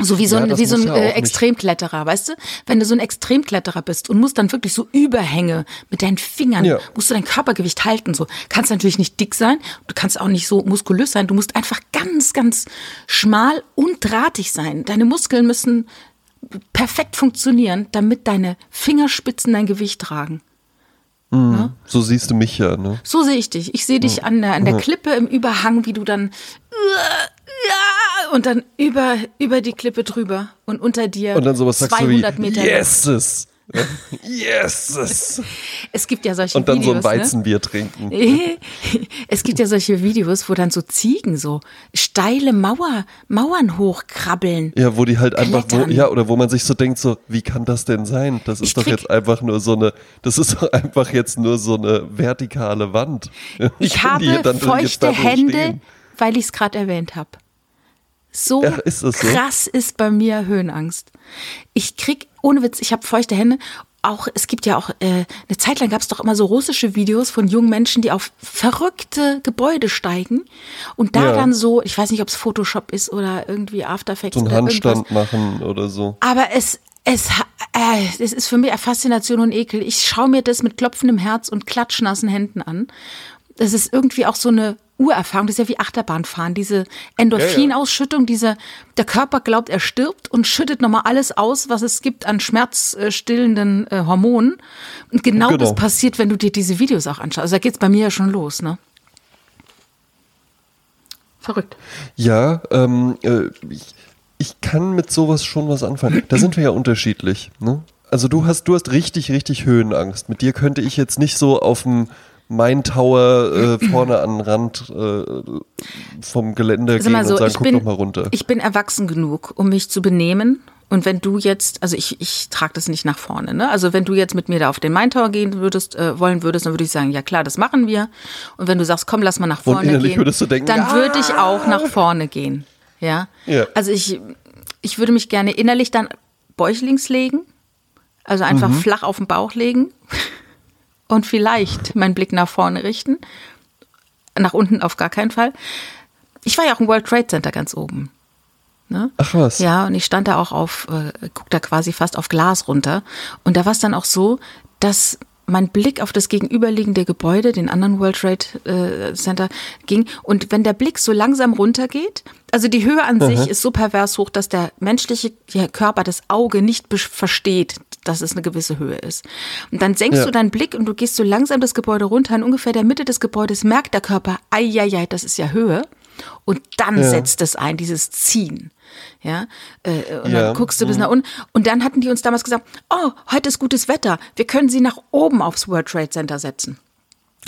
So wie so Ja, ein, wie so ein ja äh, Extremkletterer, weißt du? Wenn du so ein Extremkletterer bist und musst dann wirklich so Überhänge mit deinen Fingern, Ja. musst du dein Körpergewicht halten, so. Kannst natürlich nicht dick sein, du kannst auch nicht so muskulös sein, du musst einfach ganz, ganz schmal und drahtig sein. Deine Muskeln müssen perfekt funktionieren, damit deine Fingerspitzen dein Gewicht tragen. So siehst du mich ja, ne? So sehe ich dich. Ich sehe dich an der, an der Klippe im Überhang, wie du dann und dann über, über die Klippe drüber und unter dir Und dann sowas sagst du wie, 200 Meter. yeses, Yeses. Es gibt ja solche Und dann Videos. so ein Weizenbier trinken. Ne? Es gibt ja solche Videos, wo dann so Ziegen so steile Mauer, Mauern hochkrabbeln. Ja, wo die halt einfach, wo, ja, oder wo man sich so denkt, so, wie kann das denn sein? Das ist Ich doch jetzt einfach nur so eine, das ist doch einfach jetzt nur so eine vertikale Wand. Ich die habe dann feuchte Hände, stehen? weil ich es gerade erwähnt habe. So, Ja, ist so? krass ist bei mir Höhenangst. Ich krieg, ohne Witz, ich habe feuchte Hände. Auch, es gibt ja auch, äh, eine Zeit lang gab es doch immer so russische Videos von jungen Menschen, die auf verrückte Gebäude steigen und da Ja. dann so, ich weiß nicht, ob es Photoshop ist oder irgendwie After Effects So einen oder irgendwas. Handstand machen oder so. Aber es, es, äh, es ist für mich Faszination und Ekel. Ich schaue mir das mit klopfendem Herz und klatschnassen Händen an. Das ist irgendwie auch so eine Urerfahrung. Das ist ja wie Achterbahnfahren. Diese Endorphinausschüttung, diese, der Körper glaubt, er stirbt und schüttet nochmal alles aus, was es gibt an schmerzstillenden äh, Hormonen. Und genau, Genau. das passiert, wenn du dir diese Videos auch anschaust. Also da geht's bei mir ja schon los, ne? Verrückt. Ja, ähm, äh, ich, ich kann mit sowas schon was anfangen. Da sind wir ja unterschiedlich. Ne? Also du hast, du hast richtig, richtig Höhenangst. Mit dir könnte ich jetzt nicht so auf dem Main Tower äh, vorne an den Rand äh, vom Gelände Sag gehen so, und sagen, ich guck bin, doch mal runter. ich bin erwachsen genug, um mich zu benehmen. Und wenn du jetzt, also ich, ich trage das nicht nach vorne, ne? Also wenn du jetzt mit mir da auf den Main Tower gehen würdest, äh, wollen würdest, dann würde ich sagen, ja klar, das machen wir. Und wenn du sagst, komm, lass mal nach vorne gehen, würdest du denken, dann ja. würde ich auch nach vorne gehen. Ja. Ja. Also ich, ich würde mich gerne innerlich dann bäuchlings legen, also einfach Mhm. flach auf den Bauch legen und vielleicht meinen Blick nach vorne richten. Nach unten auf gar keinen Fall. Ich war ja auch im World Trade Center ganz oben. Ne? Ach was. Ja, und ich stand da auch auf, äh, guck da quasi fast auf Glas runter. Und da war es dann auch so, dass mein Blick auf das gegenüberliegende Gebäude, den anderen World Trade äh, Center, ging. Und wenn der Blick so langsam runtergeht, also die Höhe an sich ist so pervers hoch, dass der menschliche Körper, das Auge nicht versteht, dass es eine gewisse Höhe ist. Und dann senkst Ja. du deinen Blick und du gehst so langsam das Gebäude runter. In ungefähr der Mitte des Gebäudes merkt der Körper, ei, ei, ei, das ist ja Höhe. Und dann Ja. setzt es ein, dieses Ziehen. Ja, äh, und ja. dann guckst du bis nach unten. Und dann hatten die uns damals gesagt, oh, heute ist gutes Wetter, wir können sie nach oben aufs World Trade Center setzen.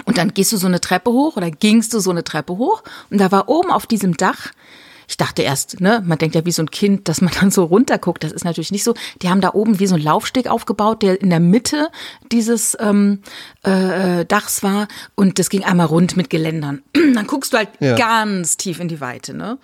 Und dann gehst du so eine Treppe hoch oder gingst du so eine Treppe hoch und da war oben auf diesem Dach ich dachte erst, ne, man denkt ja wie so ein Kind, dass man dann so runterguckt. Das ist natürlich nicht so. Die haben da oben wie so ein Laufsteg aufgebaut, der in der Mitte dieses ähm, äh, äh Dachs war und das ging einmal rund mit Geländern. dann guckst du halt ja. ganz tief in die Weite, ne?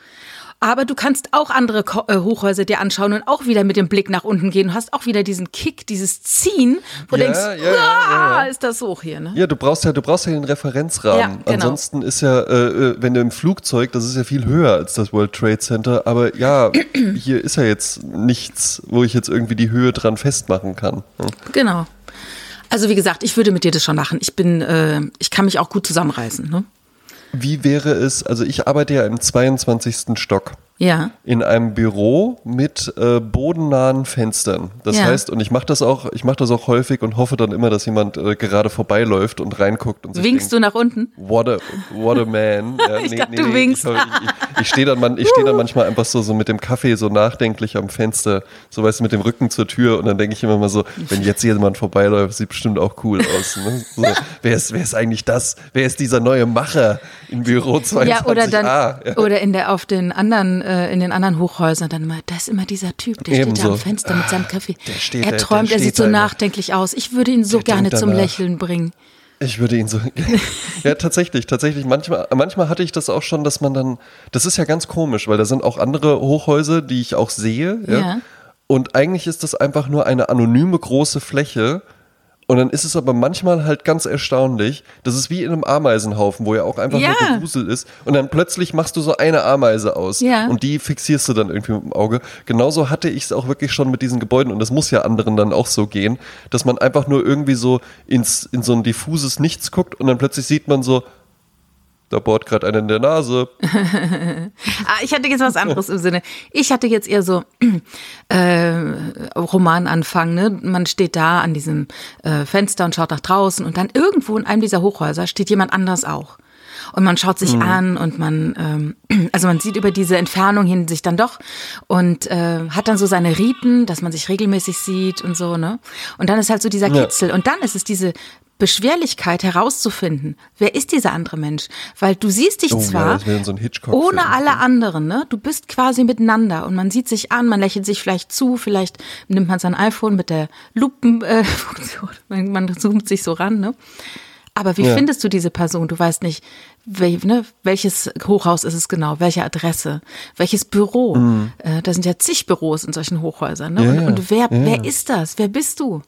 Aber du kannst auch andere Ko äh, Hochhäuser dir anschauen und auch wieder mit dem Blick nach unten gehen. Du hast auch wieder diesen Kick, dieses Ziehen, wo ja, du denkst, ja, ja, ist das hoch hier. Ne? Ja, du brauchst ja, du brauchst ja den Referenzrahmen. Genau. Ansonsten ist ja, äh, äh, wenn du im Flugzeug, das ist ja viel höher als das World Trade Center, aber ja, hier ist ja jetzt nichts, wo ich jetzt irgendwie die Höhe dran festmachen kann. Ne? Genau. Also wie gesagt, ich würde mit dir das schon machen. Ich bin, äh, ich kann mich auch gut zusammenreißen. Ne? Wie wäre es, also ich arbeite ja im 22. Stock. Ja. In einem Büro mit äh, bodennahen Fenstern. Das ja. heißt, und ich mache das auch, ich mache das auch häufig und hoffe dann immer, dass jemand äh, gerade vorbeiläuft und reinguckt und sich Winkst denkt, du nach unten? What a, what a man. Ja, ich nee, dachte, nee, du winkst. Ich, ich, ich stehe dann, man, steh dann manchmal einfach so, so mit dem Kaffee so nachdenklich am Fenster, so weißt du, mit dem Rücken zur Tür und dann denke ich immer mal so, wenn jetzt jemand vorbeiläuft, sieht bestimmt auch cool aus. Ne? So, wer, ist, wer ist eigentlich das? Wer ist dieser neue Macher im Büro 22a? Ja, oder dann, oder in der, auf den anderen, äh, in den anderen Hochhäusern dann immer, da ist immer dieser Typ, der Ebenso. steht da am Fenster mit seinem Kaffee. Steht, er träumt, er sieht so nachdenklich aus. Ich würde ihn so gerne zum Lächeln bringen. Ich würde ihn so. ja, tatsächlich, tatsächlich. Manchmal, manchmal hatte ich das auch schon, dass man dann. Das ist ja ganz komisch, weil da sind auch andere Hochhäuser, die ich auch sehe. Ja. ja. Und eigentlich ist das einfach nur eine anonyme große Fläche und dann ist es aber manchmal halt ganz erstaunlich. Das ist wie in einem Ameisenhaufen, wo ja auch einfach ja. nur Gewusel ist. Und dann plötzlich machst du so eine Ameise aus. Ja. Und die fixierst du dann irgendwie mit dem Auge. Genauso hatte ich es auch wirklich schon mit diesen Gebäuden. Und das muss ja anderen dann auch so gehen, dass man einfach nur irgendwie so ins, in so ein diffuses Nichts guckt und dann plötzlich sieht man so, da bohrt gerade einer in der Nase. ah, ich hatte jetzt was anderes im Sinne. Ich hatte jetzt eher so äh, Romananfang. Ne? Man steht da an diesem äh, Fenster und schaut nach draußen und dann irgendwo in einem dieser Hochhäuser steht jemand anders auch. Und man schaut sich mhm. an und man, ähm, also man sieht über diese Entfernung hin sich dann doch und äh, hat dann so seine Riten, dass man sich regelmäßig sieht und so, ne? Und dann ist halt so dieser Kitzel. Ja. Und dann ist es diese Beschwerlichkeit herauszufinden, wer ist dieser andere Mensch? Weil du siehst dich oh, zwar ja, so ohne alle anderen, ne? Du bist quasi miteinander und man sieht sich an, man lächelt sich vielleicht zu, vielleicht nimmt man sein iPhone mit der Lupenfunktion, äh, man zoomt sich so ran, ne? Aber wie ja. findest du diese Person? Du weißt nicht, wel, ne, welches Hochhaus ist es genau, welche Adresse, welches Büro. Mhm. Äh, da sind ja zig Büros in solchen Hochhäusern. Ne? Ja, und, und, wer, wer ist das? Wer bist du?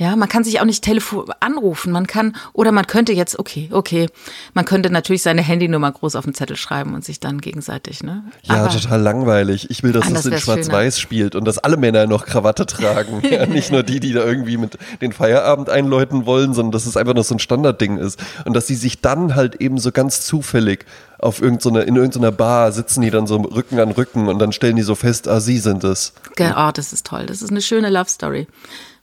Ja, man kann sich auch nicht telefon anrufen. Man kann, oder man könnte jetzt, okay, okay, man könnte natürlich seine Handynummer groß auf den Zettel schreiben und sich dann gegenseitig, ne? Ja, Aber total langweilig. Ich will, dass es in Schwarz-Weiß spielt und dass alle Männer noch Krawatte tragen. ja, nicht nur die, die da irgendwie mit den Feierabend einläuten wollen, sondern dass es einfach nur so ein Standardding ist. Und dass sie sich dann halt eben so ganz zufällig auf irgendeiner, in irgendeiner Bar sitzen die dann so Rücken an Rücken und dann stellen die so fest, ah, sie sind es. Oh, das ist toll. Das ist eine schöne Love Story.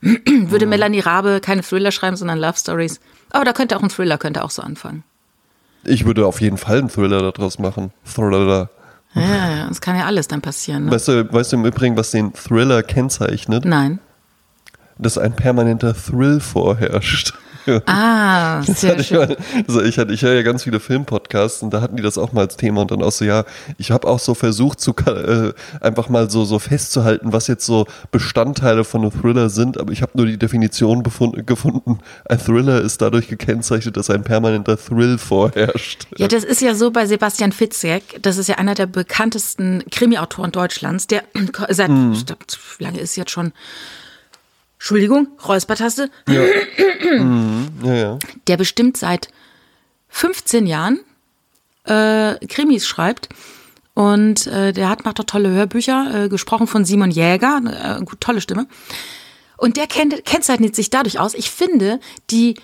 Würde mhm. Melanie Rabe keine Thriller schreiben, sondern Love Stories. Aber da könnte auch ein Thriller, könnte auch so anfangen. Ich würde auf jeden Fall einen Thriller daraus machen. Thriller. Ja, ja, es kann ja alles dann passieren. Ne? Weißt, du, weißt du im Übrigen, was den Thriller kennzeichnet? Nein. Dass ein permanenter Thrill vorherrscht. Ah, sehr ich mal, also ich, ich höre ja ganz viele Filmpodcasts und da hatten die das auch mal als Thema und dann auch so, ja, ich habe auch so versucht, zu, äh, einfach mal so, so festzuhalten, was jetzt so Bestandteile von einem Thriller sind, aber ich habe nur die Definition gefunden, ein Thriller ist dadurch gekennzeichnet, dass ein permanenter Thrill vorherrscht. Ja, das ist ja so bei Sebastian Fitzek, das ist ja einer der bekanntesten Krimi-Autoren Deutschlands, der seit, hm. wie lange ist jetzt schon, Entschuldigung, Räuspertaste. Ja. mhm. ja, ja. Der bestimmt seit 15 Jahren äh, Krimis schreibt. Und äh, der hat macht doch tolle Hörbücher, äh, gesprochen von Simon Jäger, äh, tolle Stimme. Und der kennt, kennzeichnet sich dadurch aus. Ich finde die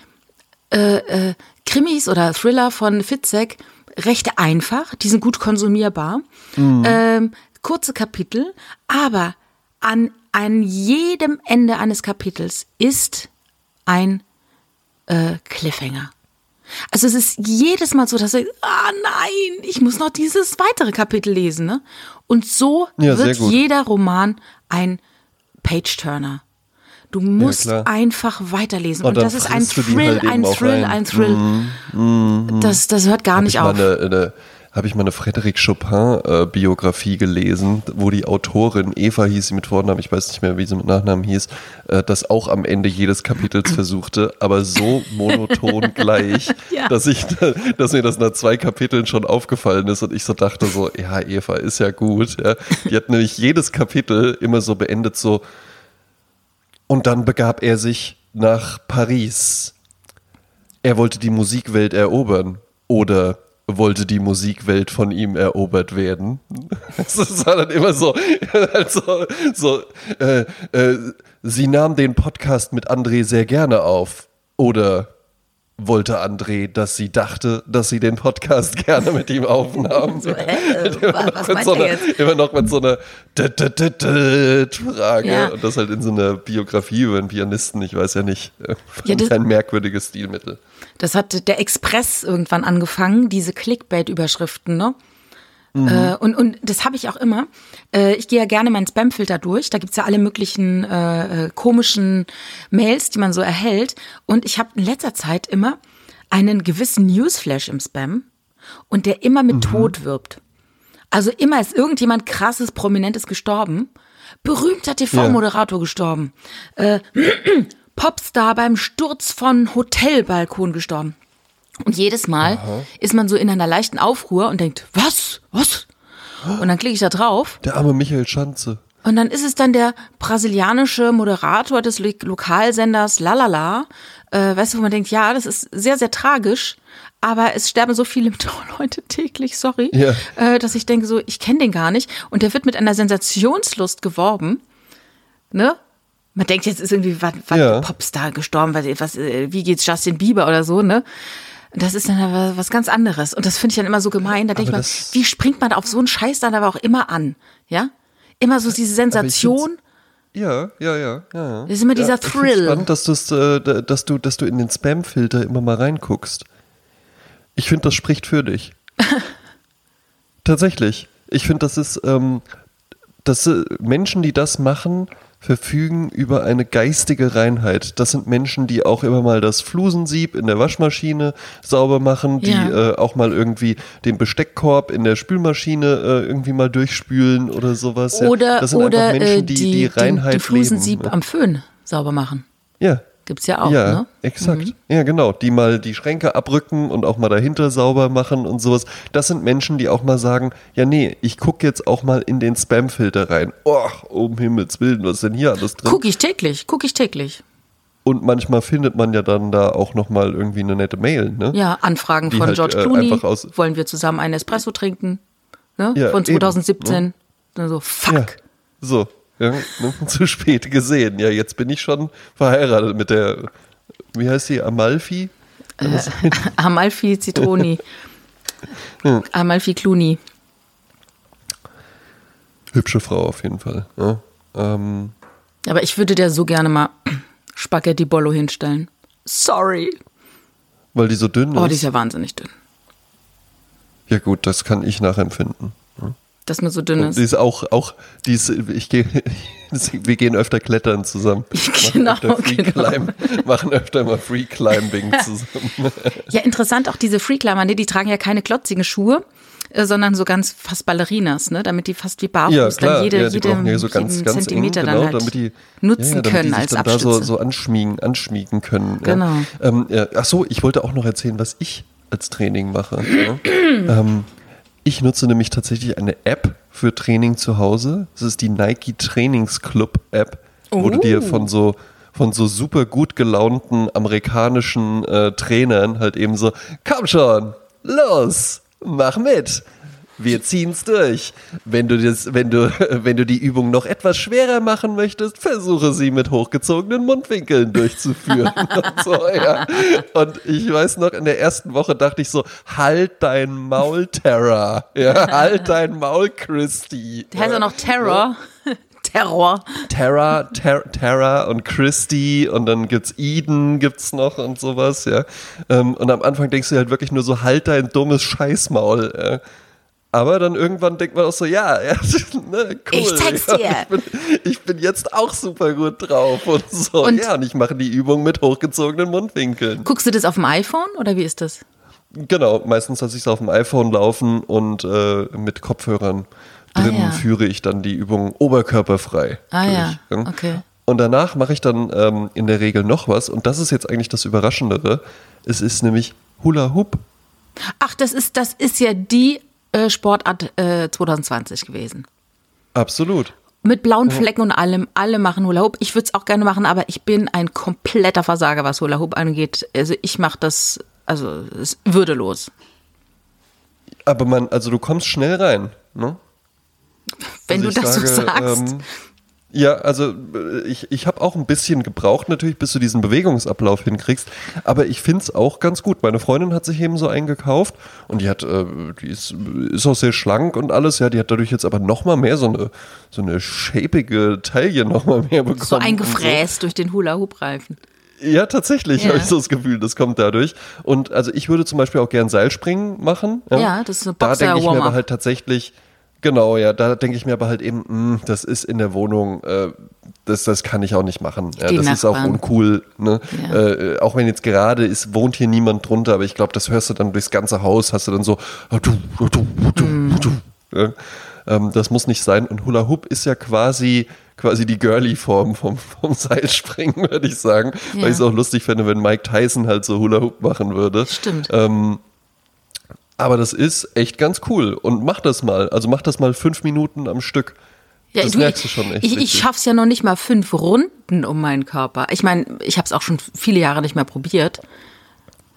äh, äh, Krimis oder Thriller von Fitzek recht einfach, die sind gut konsumierbar. Mhm. Ähm, kurze Kapitel, aber an an jedem Ende eines Kapitels ist ein äh, Cliffhanger. Also es ist jedes Mal so, dass du, ah nein, ich muss noch dieses weitere Kapitel lesen. Ne? Und so Ja, wird jeder Roman ein Page-Turner. Du musst klar. einfach weiterlesen. Und Und, dann das ist ein Thrill, halt ein Thrill, rein. Mhm. ein Thrill. Das, das hört gar nicht ich mal auf. eine, eine, habe ich mal eine Frédéric Chopin-Biografie gelesen, wo die Autorin, Eva hieß sie mit Vornamen, ich weiß nicht mehr, wie sie mit Nachnamen hieß, äh, das auch am Ende jedes Kapitels versuchte, aber so monoton gleich, Ja. dass, ich, dass mir das nach zwei Kapiteln schon aufgefallen ist und ich so dachte so, ja, Eva, ist ja gut. Ja. Die hat nämlich jedes Kapitel immer so beendet, so, und dann begab er sich nach Paris. Er wollte die Musikwelt erobern oder wollte die Musikwelt von ihm erobert werden. Das war dann immer so, also, so äh, äh, sie nahm den Podcast mit André sehr gerne auf oder wollte André, dass sie dachte, dass sie den Podcast gerne mit ihm aufnahm. So, hä, äh, wa- was mit so er einer, immer noch mit so einer Frage Ja. und das halt in so einer Biografie über einen Pianisten, ich weiß ja nicht, Ja, das- ein merkwürdiges Stilmittel. Das hat der Express irgendwann angefangen, diese Clickbait-Überschriften, ne? Mhm. Äh, und, und das habe ich auch immer. Äh, ich gehe ja gerne meinen Spamfilter durch. Da gibt's ja alle möglichen äh, äh, komischen Mails, die man so erhält. Und ich habe in letzter Zeit immer einen gewissen Newsflash im Spam und der immer Mhm. mit Tod wirbt. Also immer ist irgendjemand krasses, prominentes gestorben. Berühmter TV-Moderator gestorben. Äh, Popstar beim Sturz von Hotelbalkon gestorben. Und jedes Mal ist man so in einer leichten Aufruhr und denkt, was? Was? Und dann klicke ich da drauf Der arme Michael Schanze. und dann ist es dann der brasilianische Moderator des Lo Lokalsenders Lalala. Äh, weißt du, wo man denkt, ja, das ist sehr, sehr tragisch, aber es sterben so viele Leute täglich, sorry, Ja. äh, dass ich denke so, ich kenne den gar nicht. Und der wird mit einer Sensationslust geworben, ne? Man denkt, jetzt ist irgendwie was, was Ja. Popstar gestorben, was, was, äh, wie geht's Justin Bieber oder so, ne? Das ist dann aber was ganz anderes. Und das finde ich dann immer so gemein. Da denke ich mal, wie springt man auf so einen Scheiß dann aber auch immer an? Ja? Immer so diese Sensation. Ja, ja, ja, ja. Das ist immer dieser ja, ich find's Thrill. Spannend, dass, äh, da- dass, du, dass du in den Spam-Filter immer mal reinguckst. Ich finde, das spricht für dich. Tatsächlich. Ich finde, das ist, ähm, dass äh, Menschen, die das machen, verfügen über eine geistige Reinheit. Das sind Menschen, die auch immer mal das Flusensieb in der Waschmaschine sauber machen, die Ja. äh, auch mal irgendwie den Besteckkorb in der Spülmaschine äh, irgendwie mal durchspülen oder sowas. ja. Oder, das sind oder einfach Menschen, äh, die die, die Reinheit den, den Flusensieb leben. am Föhn sauber machen. Ja. Gibt's ja auch, ja, ne? exakt. Ja, genau. Die mal die Schränke abrücken und auch mal dahinter sauber machen und sowas. Das sind Menschen, die auch mal sagen, ja nee, ich gucke jetzt auch mal in den Spam-Filter rein. Oh, um Himmels Willen, was ist denn hier alles drin? Guck ich täglich, guck ich täglich. Und manchmal findet man ja dann da auch noch mal irgendwie eine nette Mail, ne? Ja, Anfragen Die von halt, George äh, Clooney. aus- Wollen wir zusammen einen Espresso trinken? Ne? Ja, von eben, 2017. Dann so, fuck. Ja, so. Ja, ne? zu spät gesehen. Ja, jetzt bin ich schon verheiratet mit der, wie heißt die, Amalfi? Amalfi Zitroni. Amalfi Clooney. Hübsche Frau auf jeden Fall. Ja. Ähm, Aber ich würde dir so gerne mal Spaghetti Bollo hinstellen. Sorry. weil die so dünn Oh, ist. die ist ja wahnsinnig dünn. Ja gut, das kann ich nachempfinden. Dass man so dünn Und ist. die ist auch, auch, die ist, ich gehe, wir gehen öfter klettern zusammen. Genau, machen öfter Free genau. Climb, machen öfter mal Free Climbing zusammen. Ja, interessant auch diese Freeclimber, ne? die tragen ja keine klotzigen Schuhe, äh, sondern so ganz fast Ballerinas, ne? damit die fast wie barfuß Ja, klar, dann jede, ja, die jede, ja so ganz, jeden ganz Zentimeter eng, genau, dann halt damit die, nutzen ja, damit können die sich als dann Abstütze. da so, so anschmiegen, anschmiegen können. Genau. Ja. Ähm, ja, ach so, ich wollte auch noch erzählen, was ich als Training mache. ähm, ich nutze nämlich tatsächlich eine App für Training zu Hause. Das ist die Nike Trainingsclub App, wo du dir Oh. von so von so super gut gelaunten amerikanischen äh, Trainern halt eben so, komm schon, los, mach mit. Wir ziehen's durch. Wenn du, das, wenn, du, wenn du die Übung noch etwas schwerer machen möchtest, versuche sie mit hochgezogenen Mundwinkeln durchzuführen. und, so, ja. und ich weiß noch, in der ersten Woche dachte ich so, halt dein Maul, Terra. Ja, halt dein Maul, Christy. Der heißt auch noch Terror. Terror. Tara, Ter Tara und Christy und dann gibt's Eden gibt's noch und sowas, ja. Ähm, und am Anfang denkst du halt wirklich nur so, halt dein dummes Scheißmaul. Ja. Aber dann irgendwann denkt man auch so, ja, ja ne, cool. Ich zeig's dir. Ja, ich, bin, ich, bin, jetzt auch super gut drauf und so. Und ja, und ich mache die Übung mit hochgezogenen Mundwinkeln. Guckst du das auf dem iPhone oder wie ist das? Genau, meistens lasse ich es auf dem iPhone laufen und äh, mit Kopfhörern drin ah, ja. führe ich dann die Übung oberkörperfrei. Ah durch. ja, okay. Und danach mache ich dann ähm, in der Regel noch was und das ist jetzt eigentlich das Überraschendere. Es ist nämlich Hula Hoop. Ach, das ist, das ist ja die äh, Sportart äh, 2020 gewesen. Absolut. Mit blauen Flecken und allem. Alle machen Hula Hoop. Ich würde es auch gerne machen, aber ich bin ein kompletter Versager, was Hula Hoop angeht. Also ich mache das, also es ist würdelos. Aber man, also du kommst schnell rein, ne? Wenn also du das sage, so sagst. Ähm, ja, also äh, ich, ich habe auch ein bisschen gebraucht natürlich, bis du diesen Bewegungsablauf hinkriegst. Aber ich finde es auch ganz gut. Meine Freundin hat sich eben so einen gekauft und die hat, äh, die ist, ist auch sehr schlank und alles. Ja, die hat dadurch jetzt aber nochmal mehr so eine, so eine shapige Taille nochmal mehr bekommen. So eingefräst so. durch den Hula-Hoop-Reifen. Ja, tatsächlich ja. habe ich so das Gefühl, das kommt dadurch. Und also ich würde zum Beispiel auch gern Seilspringen machen. Ja, ja das ist eine Boxer Da denke ich mir aber halt tatsächlich, Genau, ja, da denke ich mir aber halt eben, mh, hm, das ist in der Wohnung, äh, das, das kann ich auch nicht machen. Ja, das Nachbarn. ist auch uncool. Ne? Ja. Äh, auch wenn jetzt gerade ist, wohnt hier niemand drunter, aber ich glaube, das hörst du dann durchs ganze Haus, hast du dann so, mm. du. Ja? Ähm, das muss nicht sein. Und Hula Hoop ist ja quasi quasi die Girly-Form vom, vom Seilspringen, würde ich sagen. Weil ich es auch lustig fände, wenn Mike Tyson halt so Hula Hoop machen würde. Stimmt. Ähm, aber das ist echt ganz cool. Und mach das mal. Also mach das mal fünf Minuten am Stück. Ja, das du, merkst du schon echt. Ich, ich schaff's ja noch nicht mal fünf Runden um meinen Körper. Ich meine, ich habe es auch schon viele Jahre nicht mehr probiert.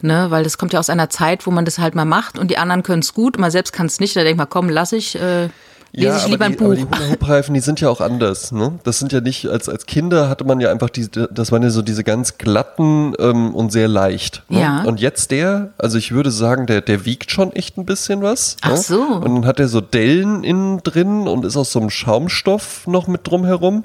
Ne, weil das kommt ja aus einer Zeit, wo man das halt mal macht und die anderen können es gut, man selbst kann es nicht. Da denkt man, komm, lass ich. Äh, lese ja, ich lieber die, ein Buch. Aber die Hula-Hoop-Reifen, die sind ja auch anders. Ne? Das sind ja nicht, als, als Kinder hatte man ja einfach die, das waren ja so diese ganz glatten ähm, und sehr leicht. Ne? Ja. Und jetzt der, also ich würde sagen, der, der wiegt schon echt ein bisschen was. Ach ne? so. Und dann hat er so Dellen innen drin und ist aus so einem Schaumstoff noch mit drumherum.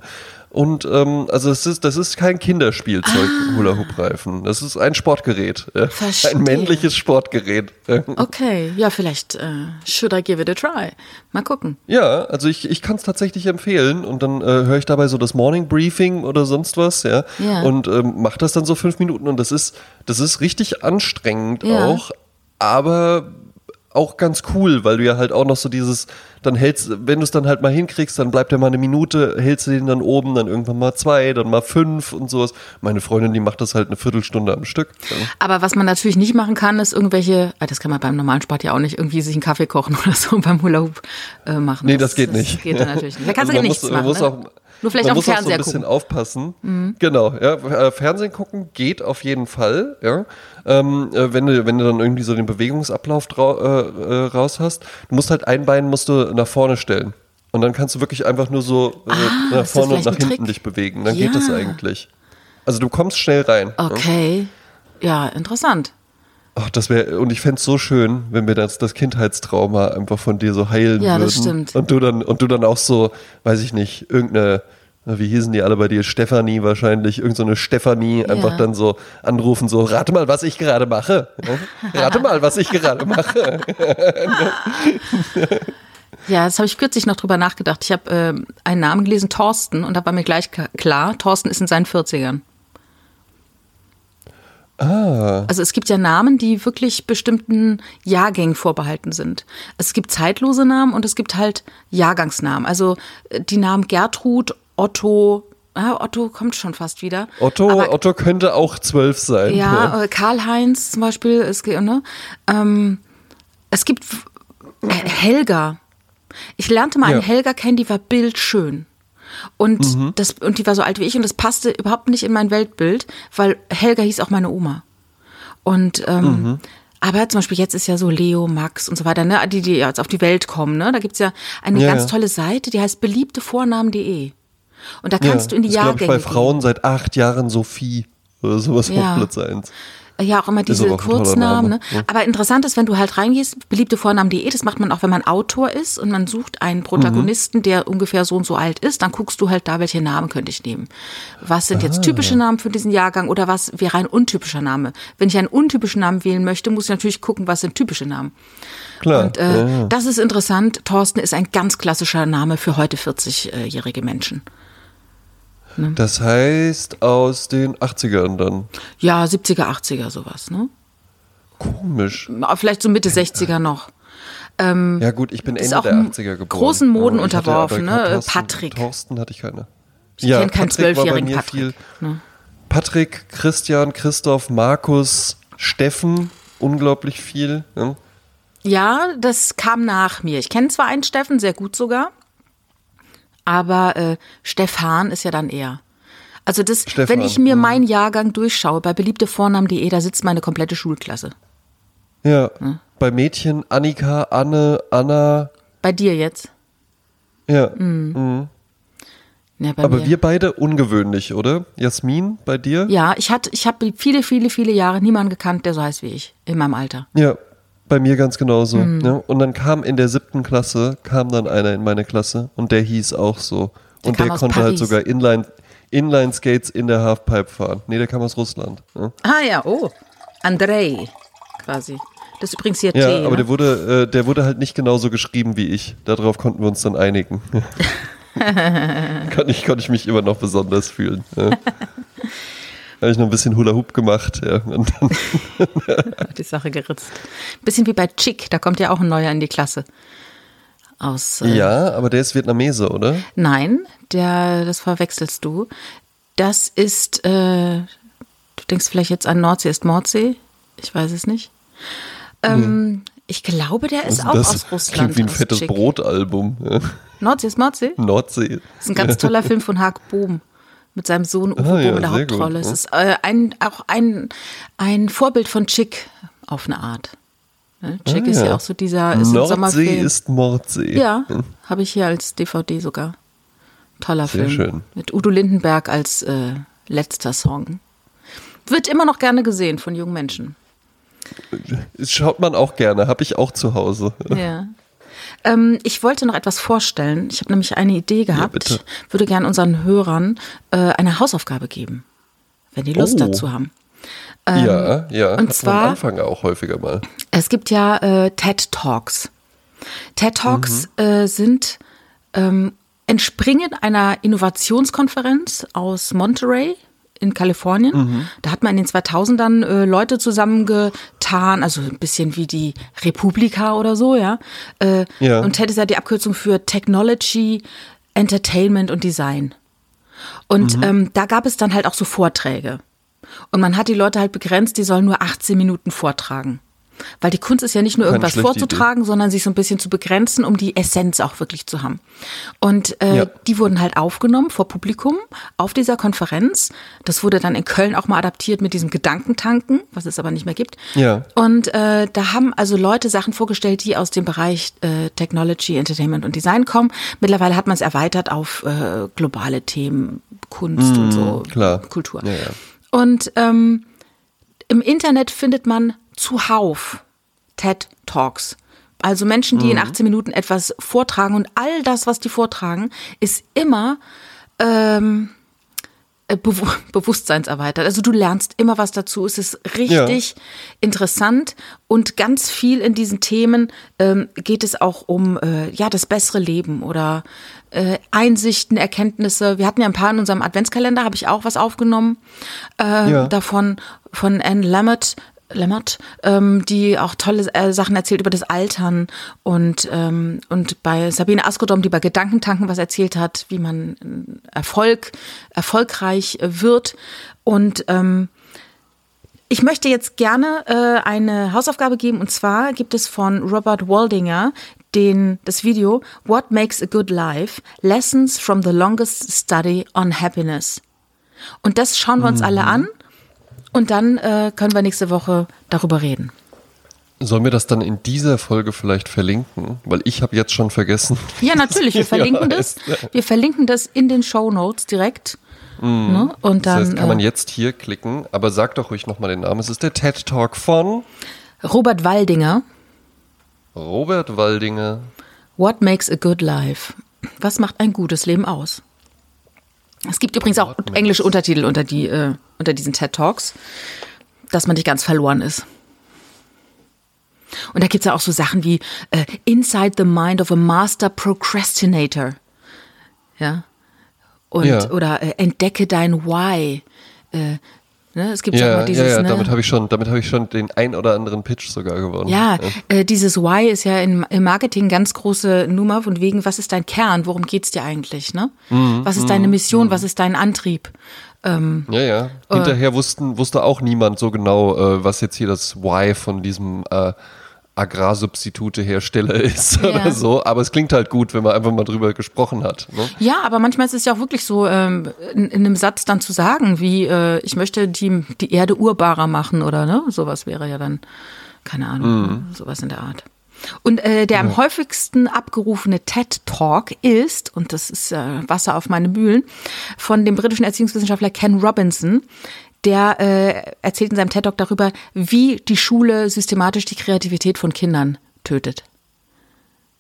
Und ähm, also es ist, das ist kein Kinderspielzeug, ah. Hula-Hoop-Reifen. Das ist ein Sportgerät. Verstehe. Ein männliches Sportgerät. Okay, ja, vielleicht äh, should I give it a try. Mal gucken. Ja, also ich, ich kann es tatsächlich empfehlen und dann äh, höre ich dabei so das Morning Briefing oder sonst was, ja. ja. Und ähm, mache das dann so fünf Minuten und das ist, das ist richtig anstrengend ja. auch. Aber auch ganz cool, weil du ja halt auch noch so dieses, dann hältst, wenn du es dann halt mal hinkriegst, dann bleibt er mal eine Minute, hältst du den dann oben, dann irgendwann mal zwei, dann mal fünf und sowas. Meine Freundin, die macht das halt eine Viertelstunde am Stück. Aber was man natürlich nicht machen kann, ist irgendwelche, ah, das kann man beim normalen Sport ja auch nicht, irgendwie sich einen Kaffee kochen oder so beim Hula Hoop äh, machen. Nee, das, das geht das nicht. geht dann natürlich nicht. Da kannst also du nichts muss, machen. Nur vielleicht Man auf Fernseher muss auch so ein bisschen gucken. aufpassen. Mhm. Genau, ja. Äh, Fernsehen gucken geht auf jeden Fall, ja. Ähm, äh, wenn, du, wenn du dann irgendwie so den Bewegungsablauf äh, äh, raus hast. Du musst halt ein Bein musst du nach vorne stellen. Und dann kannst du wirklich einfach nur so äh, ah, nach vorne und nach hinten dich bewegen. Dann ja. geht das eigentlich. Also du kommst schnell rein. Ne? Okay. Ja, ja interessant. Ach, das wäre, und ich fände es so schön, wenn wir das, das Kindheitstrauma einfach von dir so heilen ja, würden. Ja, das stimmt. Und du dann, und du dann auch so, weiß ich nicht, irgendeine, wie hießen die alle bei dir? Stefanie wahrscheinlich, irgendeine so Stefanie, einfach ja. dann so anrufen, so, rate mal, was ich gerade mache. rate mal, was ich gerade mache. Ja, das habe ich kürzlich noch drüber nachgedacht. Ich habe äh, einen Namen gelesen, Thorsten, und da war mir gleich klar, Thorsten ist in seinen 40ern. Ah. Also es gibt ja Namen, die wirklich bestimmten Jahrgängen vorbehalten sind. Es gibt zeitlose Namen und es gibt halt Jahrgangsnamen. Also äh, die Namen Gertrud, Otto, ja, Otto kommt schon fast wieder. Otto, Aber, Otto könnte auch zwölf sein. Ja, ja. Äh, Karl-Heinz zum Beispiel. Es, ne? ähm, es gibt Helga. Ich lernte mal ja. eine Helga kennen, die war bildschön. Und, mhm. das, und die war so alt wie ich und das passte überhaupt nicht in mein Weltbild, weil Helga hieß auch meine Oma. Und ähm, mhm. Aber zum Beispiel jetzt ist ja so Leo, Max und so weiter, ne, die, die jetzt auf die Welt kommen, ne? Da gibt's ja eine ja, ganz tolle Seite, die heißt beliebtevornamen.de. Und da kannst ja, du in die Jahrgänge. Ich bei Frauen seit acht Jahren Sophie oder sowas ja. auf Platz 1. ja auch immer diese Kurznamen. Ne? Ja. Aber interessant ist, wenn du halt reingehst, beliebtevornamen.de, das macht man auch, wenn man Autor ist und man sucht einen Protagonisten, Mhm. der ungefähr so und so alt ist, dann guckst du halt da, welche Namen könnte ich nehmen. Was sind Ah. jetzt typische Namen für diesen Jahrgang oder was wäre ein untypischer Name? Wenn ich einen untypischen Namen wählen möchte, muss ich natürlich gucken, was sind typische Namen. Klar. Und äh, ja, ja. das ist interessant. Thorsten ist ein ganz klassischer Name für heute 40-jährige Menschen. Das heißt aus den 80ern dann. Ja, 70er, 80er sowas, ne? Komisch. Vielleicht so Mitte 60er noch. Ähm, Ja gut, ich bin Ende der m- 80er geboren. großen Moden Ja, unterworfen, ne? Thorsten, Patrick. Thorsten hatte ich keine. Ich kenn keinen Patrick war bei zwölfjährigen Patrick, viel- ne? Patrick, Christian, Christoph, Markus, Steffen, unglaublich viel. Ja. Ja, das kam nach mir. Ich kenne zwar einen Steffen, sehr gut sogar, aber äh, Stefan ist ja dann eher. Also das, Stefan, wenn ich mir mhm. meinen Jahrgang durchschaue, bei beliebtevornamen.de, da sitzt meine komplette Schulklasse. Ja, bei Mädchen Annika, Anne, Anna. Bei dir jetzt? Ja, Ja, bei aber mir. wir beide ungewöhnlich, oder? Jasmin, bei dir? ja, ich hatte, ich habe viele, viele, viele Jahre niemanden gekannt, der so heißt wie ich in meinem Alter. Ja, bei mir ganz genauso. Mhm. Ja. Und dann kam in der siebten Klasse, kam dann einer in meine Klasse und der hieß auch so. Der und der konnte halt Paris. sogar Inline, Inline Skates in der Halfpipe fahren. Nee, der kam aus Russland. Ja, Ah ja, oh, Andrei quasi. Das ist übrigens hier ja T. aber ne? der wurde, äh, der wurde halt nicht genauso geschrieben wie ich. Darauf konnten wir uns dann einigen. Kann ich, konnte ich mich immer noch besonders fühlen. Ja. Habe ich noch ein bisschen Hula Hoop gemacht. Ja. Und dann, Hat die Sache geritzt. Bisschen wie bei Chick, da kommt ja auch ein neuer in die Klasse. Aus. Äh, ja, aber der ist Vietnamese, oder? Nein, der, das verwechselst du. Das ist, äh, du denkst vielleicht jetzt an Nordsee ist Mordsee? Ich weiß es nicht. Ähm, Ich glaube, der ist Also auch aus Russland. klingt wie ein fettes. Brotalbum. Ja. Nordsee ist Mordsee? Nordsee. Das ist ein ganz toller Film von Haag Bohm mit seinem Sohn Uwe Ah, ja, in der sehr gut, Hauptrolle. Es ist äh, ein, auch ein, ein Vorbild von Chick auf eine Art. Ne? Chick Ah, ist ja ja. auch so dieser ist Nordsee Sommerfilm. ist Mordsee. ja, habe ich hier als DVD sogar. Toller Sehr Film. schön. Mit Udo Lindenberg als äh, letzter Song. Wird immer noch gerne gesehen von jungen Menschen. Schaut man auch gerne, habe ich auch zu Hause. Ja. Ähm, ich wollte noch etwas vorstellen. Ich habe nämlich eine Idee gehabt. bitte. ich würde gerne unseren Hörern äh, eine Hausaufgabe geben, wenn die Lust Oh. dazu haben. ja, ja. Ähm, und zwar- am Anfang auch häufiger mal. Es gibt ja äh, TED Talks. TED Talks äh, sind ähm, entspringen einer Innovationskonferenz aus Monterey in Kalifornien. Da hat man in den 2000ern äh, Leute zusammengetan, also ein bisschen wie die Republika oder so, ja. Äh, Ja. Und TED ist ja die Abkürzung für Technology, Entertainment und Design. Und ähm, da gab es dann halt auch so Vorträge. Und man hat die Leute halt begrenzt, die sollen nur 18 Minuten vortragen. Weil die Kunst ist ja nicht nur irgendwas vorzutragen, sondern sich so ein bisschen zu begrenzen, um die Essenz auch wirklich zu haben. Und äh, Ja. die wurden halt aufgenommen vor Publikum auf dieser Konferenz. Das wurde dann in Köln auch mal adaptiert mit diesem Gedankentanken, was es aber nicht mehr gibt. Ja. Und äh, da haben also Leute Sachen vorgestellt, die aus dem Bereich äh, Technology, Entertainment und Design kommen. Mittlerweile hat man es erweitert auf äh, globale Themen, Kunst und so, Mm, klar. Kultur. Ja, ja. Und ähm, im Internet findet man zuhauf TED Talks. Also Menschen, die in 18 Minuten etwas vortragen und all das, was die vortragen, ist immer ähm, äh, Bewu Bewusstseinserweitert. Also du lernst immer was dazu. Es ist richtig interessant und ganz viel in diesen Themen ähm, geht es auch um äh, ja das bessere Leben oder äh, Einsichten, Erkenntnisse. Wir hatten ja ein paar in unserem Adventskalender, habe ich auch was aufgenommen äh, Ja. davon von Anne Lamott. Lammert, ähm, die auch tolle äh, Sachen erzählt über das Altern und ähm, und bei Sabine Askodom, die bei Gedankentanken was erzählt hat, wie man äh, Erfolg erfolgreich wird und ähm, ich möchte jetzt gerne äh, eine Hausaufgabe geben und zwar gibt es von Robert Waldinger den, das Video What Makes a Good Life? Lessons from the Longest Study on Happiness. Und das schauen wir uns alle an und dann äh, können wir nächste Woche darüber reden. Sollen wir das dann in dieser Folge vielleicht verlinken? Weil ich habe jetzt schon vergessen. Ja, natürlich, wir verlinken das. Wir verlinken das in den Show Notes direkt. Mm. Ne? Und dann, das heißt, kann man äh, jetzt hier klicken, aber sag doch ruhig nochmal den Namen. Es ist der TED Talk von Robert Waldinger. Robert Waldinger. What makes a good life? Was macht ein gutes Leben aus? Es gibt übrigens auch englische Untertitel unter, die, äh, unter diesen TED Talks, dass man nicht ganz verloren ist. Und da gibt es ja auch so Sachen wie äh, Inside the Mind of a Master Procrastinator. Ja. Und, ja. Oder äh, Entdecke dein Why. Ne? Es gibt ja, ja mal dieses, ja, ja, ne? damit habe ich schon, damit habe ich schon den ein oder anderen Pitch sogar gewonnen. Ja, ja. Äh, dieses Why ist ja in, im Marketing ganz große Nummer von wegen, was ist dein Kern, worum geht's dir eigentlich, ne? Mhm, was ist deine mhm, Mission, mhm. was ist dein Antrieb? Ähm, ja, ja. Äh, Hinterher äh, wussten, wusste auch niemand so genau, äh, was jetzt hier das Why von diesem äh, Agrarsubstitute-Hersteller ist ja. oder so. Aber es klingt halt gut, wenn man einfach mal drüber gesprochen hat. Ne? Ja, aber manchmal ist es ja auch wirklich so, ähm, in, in, einem Satz dann zu sagen, wie äh, ich möchte die, die Erde urbarer machen oder ne? Sowas wäre ja dann, keine Ahnung, mhm. sowas in der Art. Und äh, der ja. am häufigsten abgerufene TED Talk ist, und das ist äh, Wasser auf meine Mühlen, von dem britischen Erziehungswissenschaftler Ken Robinson, der äh, erzählt in seinem TED Talk darüber, wie die Schule systematisch die Kreativität von Kindern tötet.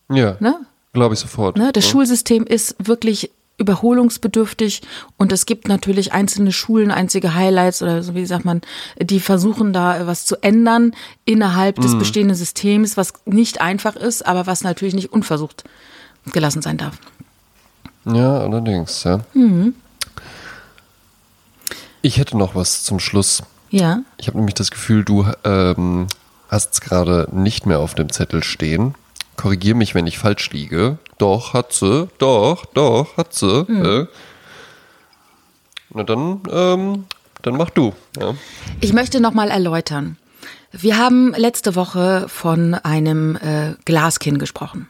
Ja. Ne? Glaube ich sofort. Ne? Das ja. Schulsystem ist wirklich überholungsbedürftig und es gibt natürlich einzelne Schulen, einzige Highlights oder so wie sagt man, die versuchen da was zu ändern innerhalb des mhm. bestehenden Systems, was nicht einfach ist, aber was natürlich nicht unversucht gelassen sein darf. Ja, allerdings, ja. Mhm. Ich hätte noch was zum Schluss. Ja. Ich habe nämlich das Gefühl, du ähm, hast es gerade nicht mehr auf dem Zettel stehen. Korrigier mich, wenn ich falsch liege. Doch, hat sie. Doch, doch, hat sie. Mhm. Äh. Na dann, ähm, dann mach du. Ja. Ich möchte nochmal erläutern. Wir haben letzte Woche von einem äh, Glaskinn gesprochen.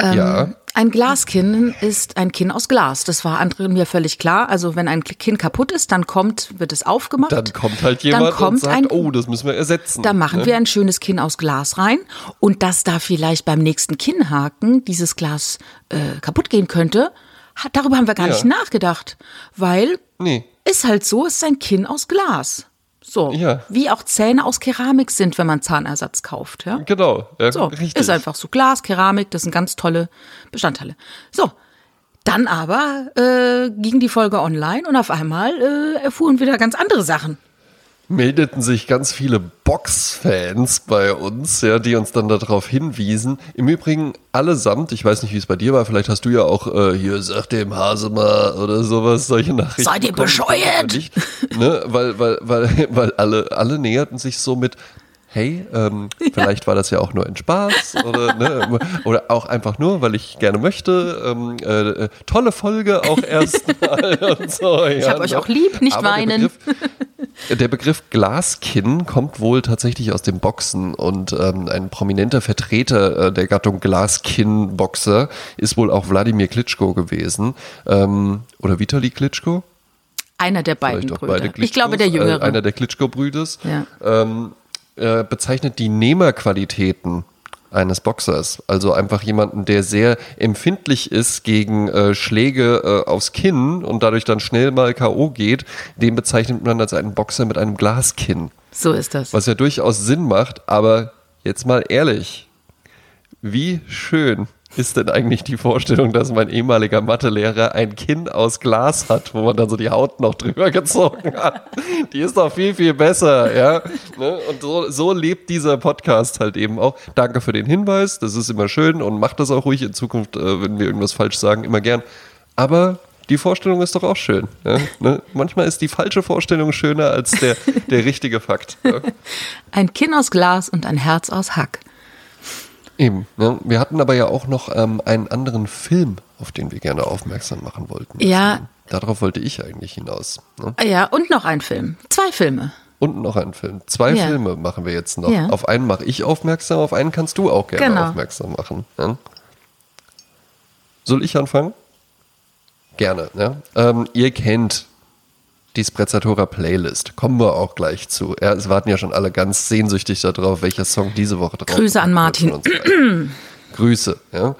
Ähm, ja. Ein Glaskinn ist ein Kinn aus Glas. Das war anderen mir völlig klar. Also wenn ein Kinn kaputt ist, dann kommt, wird es aufgemacht. Dann kommt halt jemand kommt und sagt, ein, oh, das müssen wir ersetzen. Da machen ne? wir ein schönes Kinn aus Glas rein. Und dass da vielleicht beim nächsten Kinnhaken dieses Glas äh, kaputt gehen könnte, hat, darüber haben wir gar ja. nicht nachgedacht. Weil nee. ist halt so, es ist ein Kinn aus Glas. So, ja. wie auch Zähne aus Keramik sind, wenn man Zahnersatz kauft. Ja? Genau, ja, so, richtig. Ist einfach so Glas, Keramik, das sind ganz tolle Bestandteile. So, dann aber äh, ging die Folge online und auf einmal äh, erfuhren wir da ganz andere Sachen meldeten sich ganz viele Box-Fans bei uns, ja, die uns dann darauf hinwiesen. Im Übrigen allesamt, ich weiß nicht, wie es bei dir war, vielleicht hast du ja auch äh, hier, sag dem Hase mal oder sowas, solche Nachrichten. Seid ihr bescheuert? Nicht, ne? Weil, weil, weil, weil alle, alle näherten sich so mit, hey, ähm, ja. vielleicht war das ja auch nur ein Spaß oder, ne, oder auch einfach nur, weil ich gerne möchte. Ähm, äh, äh tolle Folge auch erstmal und so. Ich ja, habe euch ne? auch lieb, nicht Aber weinen. Der Begriff, Glaskinn kommt wohl tatsächlich aus dem Boxen und ähm, ein prominenter Vertreter äh, der Gattung Glaskinn-Boxer ist wohl auch Wladimir Klitschko gewesen. Ähm, oder Vitali Klitschko? Einer der beiden Brüder. Ich glaube, der Jüngere. Äh, einer der Klitschko-Brüders. Ja. Ähm, äh, bezeichnet die Nehmerqualitäten eines Boxers. Also einfach jemanden, der sehr empfindlich ist gegen äh, Schläge äh, aufs Kinn und dadurch dann schnell mal K.O. geht, den bezeichnet man als einen Boxer mit einem Glaskinn. So ist das. Was ja durchaus Sinn macht, aber jetzt mal ehrlich, wie schön ist denn eigentlich die Vorstellung, dass mein ehemaliger Mathelehrer ein Kinn aus Glas hat, wo man dann so die Haut noch drüber gezogen hat? Die ist doch viel, viel besser, ja. Ne? Und so, so lebt dieser Podcast halt eben auch. Danke für den Hinweis, das ist immer schön und macht das auch ruhig in Zukunft, äh, wenn wir irgendwas falsch sagen, immer gern. Aber die Vorstellung ist doch auch schön. Ja? Ne? Manchmal ist die falsche Vorstellung schöner als der, der richtige Fakt. Ja? Ein Kinn aus Glas und ein Herz aus Hack. Eben. Ne? Wir hatten aber ja auch noch ähm, einen anderen Film, auf den wir gerne aufmerksam machen wollten. Ja. Darauf wollte ich eigentlich hinaus. Ne? Ja, und noch ein Film. Zwei Filme. Und noch ein Film. Zwei ja. Filme machen wir jetzt noch. Ja. Auf einen mache ich aufmerksam, auf einen kannst du auch gerne genau. aufmerksam machen. Ja? Soll ich anfangen? Gerne. Ähm, ihr kennt die Sprezzatura Playlist. Kommen wir auch gleich zu. Ja, es warten ja schon alle ganz sehnsüchtig darauf, welcher Song diese Woche drauf Grüße an Martin. Grüße, ja.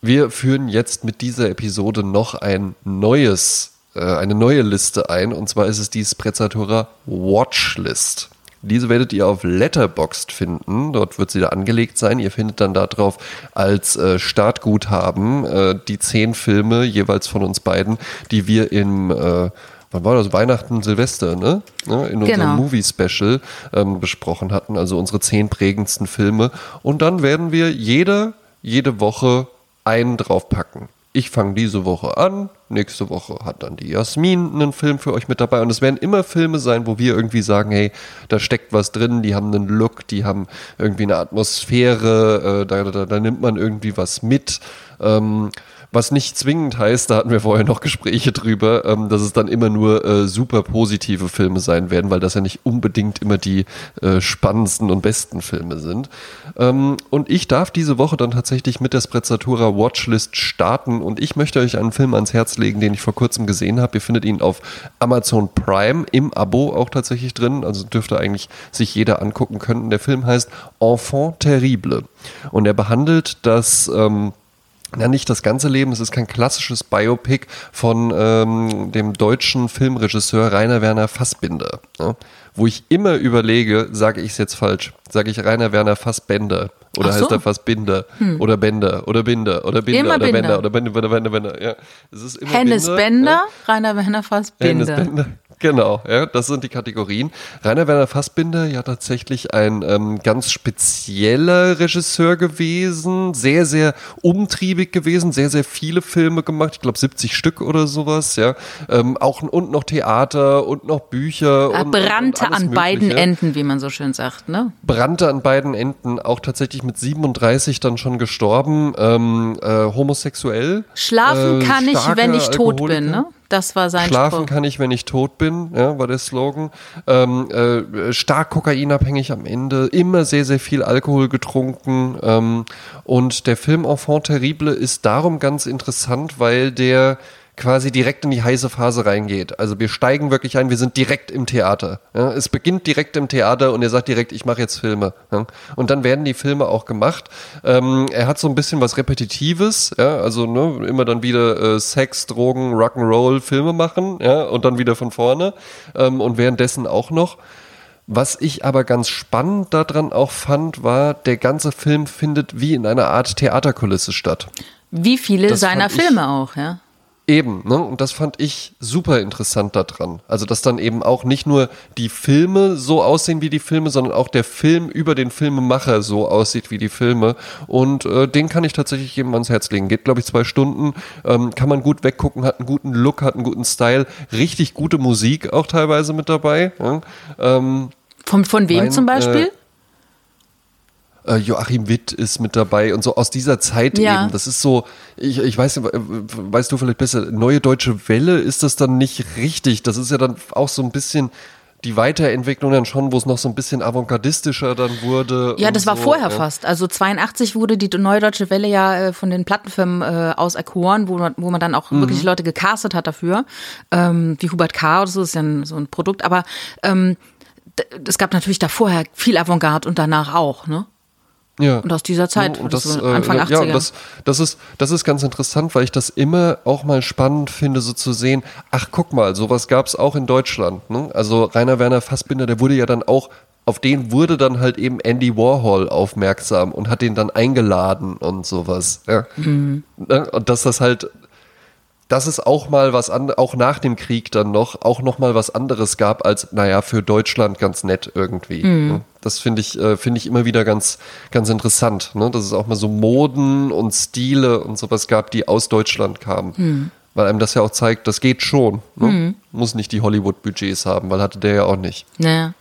Wir führen jetzt mit dieser Episode noch ein neues, äh, eine neue Liste ein. Und zwar ist es die Sprezzatura Watchlist. Diese werdet ihr auf Letterboxd finden. Dort wird sie da angelegt sein. Ihr findet dann darauf als äh, Startguthaben äh, die zehn Filme jeweils von uns beiden, die wir im äh, wann war das? Weihnachten, Silvester, ne? ne? In unserem genau. Movie-Special ähm, besprochen hatten, also unsere zehn prägendsten Filme. Und dann werden wir jeder, jede Woche einen draufpacken ich fange diese Woche an, nächste Woche hat dann die Jasmin einen Film für euch mit dabei und es werden immer Filme sein, wo wir irgendwie sagen, hey, da steckt was drin, die haben einen Look, die haben irgendwie eine Atmosphäre, äh, da, da, da, nimmt man irgendwie was mit. Ähm, was nicht zwingend heißt, da hatten wir vorher noch Gespräche drüber, ähm, dass es dann immer nur äh, super positive Filme sein werden, weil das ja nicht unbedingt immer die äh, spannendsten und besten Filme sind. Ähm, und ich darf diese Woche dann tatsächlich mit der Sprezzatura Watchlist starten und ich möchte euch einen Film ans Herz legen, den ich vor kurzem gesehen habe. Ihr findet ihn auf Amazon Prime im Abo auch tatsächlich drin, also dürfte eigentlich sich jeder angucken können. Der Film heißt Enfant terrible und er behandelt das ähm, ja, nicht das ganze Leben, es ist kein klassisches Biopic von ähm, dem deutschen Filmregisseur Rainer Werner Fassbinder. Ne? Wo ich immer überlege, sage ich es jetzt falsch, sage ich Rainer Werner Fassbender oder so. heißt er Fassbinder hm. oder Bender oder Binder oder Binder immer oder Bender oder Bender, Bender, Bender, Bender. Ja, es ist immer Hennes Binder, Bender, ja. Rainer Werner Fassbinder. Hennes Bender. Genau, ja, das sind die Kategorien. Rainer Werner Fassbinder, ja tatsächlich ein ähm, ganz spezieller Regisseur gewesen, sehr, sehr umtriebig gewesen, sehr, sehr viele Filme gemacht, ich glaube 70 Stück oder sowas, ja. Ähm, auch und noch Theater und noch Bücher. Er und, brannte und an Mögliche. beiden Enden, wie man so schön sagt, ne? Brannte an beiden Enden, auch tatsächlich mit 37 dann schon gestorben, ähm, äh, homosexuell. Schlafen äh, kann ich, wenn ich tot bin, ne? Das war sein Schlafen Spruch. kann ich, wenn ich tot bin, ja, war der Slogan. Ähm, äh, stark kokainabhängig am Ende, immer sehr, sehr viel Alkohol getrunken. Ähm, und der Film Enfant Terrible ist darum ganz interessant, weil der quasi direkt in die heiße Phase reingeht. Also wir steigen wirklich ein, wir sind direkt im Theater. Ja? Es beginnt direkt im Theater und er sagt direkt, ich mache jetzt Filme. Ja? Und dann werden die Filme auch gemacht. Ähm, er hat so ein bisschen was Repetitives, ja? also ne, immer dann wieder äh, Sex, Drogen, Rock'n'Roll, Filme machen ja? und dann wieder von vorne ähm, und währenddessen auch noch. Was ich aber ganz spannend daran auch fand, war, der ganze Film findet wie in einer Art Theaterkulisse statt. Wie viele das seiner Filme auch, ja. Eben, ne? Und das fand ich super interessant daran. Also, dass dann eben auch nicht nur die Filme so aussehen wie die Filme, sondern auch der Film über den Filmemacher so aussieht wie die Filme. Und äh, den kann ich tatsächlich jedem ans Herz legen. Geht, glaube ich, zwei Stunden. Ähm, kann man gut weggucken, hat einen guten Look, hat einen guten Style, richtig gute Musik auch teilweise mit dabei. Ja? Ähm, von, von wem mein, zum Beispiel? Äh, äh, Joachim Witt ist mit dabei und so aus dieser Zeit ja. eben. Das ist so, ich, ich weiß, weißt du vielleicht besser, Neue Deutsche Welle ist das dann nicht richtig. Das ist ja dann auch so ein bisschen die Weiterentwicklung dann schon, wo es noch so ein bisschen avantgardistischer dann wurde. Ja, das war so, vorher ja. fast. Also 82 wurde die Neue Deutsche Welle ja äh, von den Plattenfirmen äh, aus erkoren, wo man, wo man dann auch mhm. wirklich Leute gecastet hat dafür. Ähm, wie Hubert K. oder so, ist ja ein, so ein Produkt. Aber ähm, es gab natürlich da vorher viel Avantgarde und danach auch, ne? Ja. Und aus dieser Zeit, und das, so äh, Anfang 80er. Ja, das, das, ist, das ist ganz interessant, weil ich das immer auch mal spannend finde, so zu sehen, ach guck mal, sowas gab es auch in Deutschland. Ne? Also Rainer Werner Fassbinder, der wurde ja dann auch, auf den wurde dann halt eben Andy Warhol aufmerksam und hat den dann eingeladen und sowas. Ja. Mhm. Ne? Und dass das halt dass es auch mal was an, auch nach dem Krieg dann noch, auch noch mal was anderes gab als, naja, für Deutschland ganz nett irgendwie. Mhm. Das finde ich, äh, finde ich immer wieder ganz, ganz interessant, ne? dass es auch mal so Moden und Stile und sowas gab, die aus Deutschland kamen. Mhm. Weil einem das ja auch zeigt, das geht schon. Ne? Mhm. Muss nicht die Hollywood-Budgets haben, weil hatte der ja auch nicht. Naja.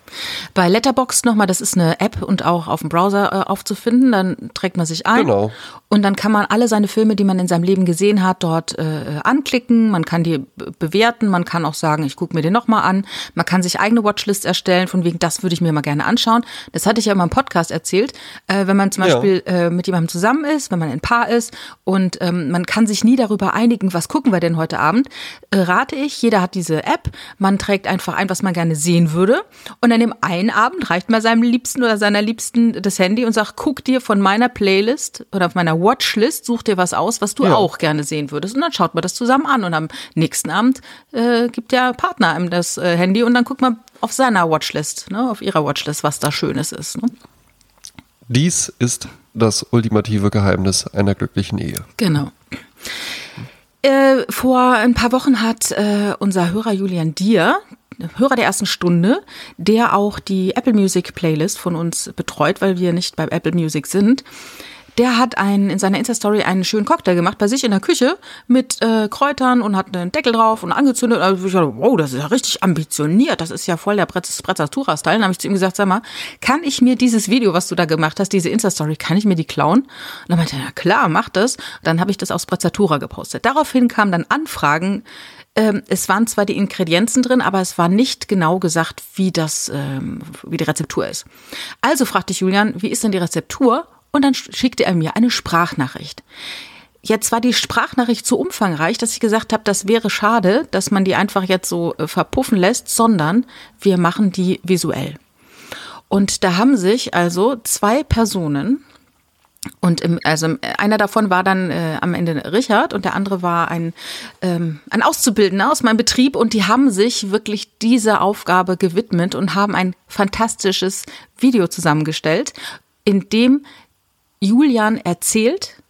Bei Letterboxd nochmal, das ist eine App und auch auf dem Browser äh, aufzufinden. Dann trägt man sich ein. Genau. Und dann kann man alle seine Filme, die man in seinem Leben gesehen hat, dort äh, anklicken. Man kann die bewerten. Man kann auch sagen, ich gucke mir den nochmal an. Man kann sich eigene Watchlist erstellen, von wegen, das würde ich mir mal gerne anschauen. Das hatte ich ja immer im Podcast erzählt. Äh, wenn man zum Beispiel ja. äh, mit jemandem zusammen ist, wenn man ein Paar ist und ähm, man kann sich nie darüber einigen, was gucken wir denn heute Abend, äh, rate ich, jeder hat diese App. Man trägt einfach ein, was man gerne sehen würde. Und an dem einen Abend reicht mal seinem Liebsten oder seiner Liebsten das Handy und sagt, guck dir von meiner Playlist oder auf meiner Watchlist, such dir was aus, was du ja. auch gerne sehen würdest. Und dann schaut man das zusammen an. Und am nächsten Abend äh, gibt der Partner einem das äh, Handy und dann guckt man auf seiner Watchlist, ne, auf ihrer Watchlist, was da Schönes ist. Ne? Dies ist das ultimative Geheimnis einer glücklichen Ehe. Genau. Äh, vor ein paar Wochen hat äh, unser Hörer Julian Dier, Hörer der ersten Stunde, der auch die Apple Music Playlist von uns betreut, weil wir nicht bei Apple Music sind, der hat einen, in seiner Insta-Story einen schönen Cocktail gemacht bei sich in der Küche mit äh, Kräutern und hat einen Deckel drauf und angezündet. Also ich dachte, wow, das ist ja richtig ambitioniert. Das ist ja voll der Prezzatura-Style. Dann habe ich zu ihm gesagt, sag mal, kann ich mir dieses Video, was du da gemacht hast, diese Insta-Story, kann ich mir die klauen? Und dann meinte er, ja klar, mach das. Dann habe ich das aus Prezzatura gepostet. Daraufhin kamen dann Anfragen, ähm, es waren zwar die Ingredienzen drin, aber es war nicht genau gesagt, wie das, ähm, wie die Rezeptur ist. Also fragte ich Julian, wie ist denn die Rezeptur? Und dann schickte er mir eine Sprachnachricht. Jetzt war die Sprachnachricht so umfangreich, dass ich gesagt habe, das wäre schade, dass man die einfach jetzt so äh, verpuffen lässt, sondern wir machen die visuell. Und da haben sich also zwei Personen und im, also einer davon war dann äh, am Ende Richard und der andere war ein, ähm, ein Auszubildender aus meinem Betrieb und die haben sich wirklich dieser Aufgabe gewidmet und haben ein fantastisches Video zusammengestellt, in dem Julian erzählt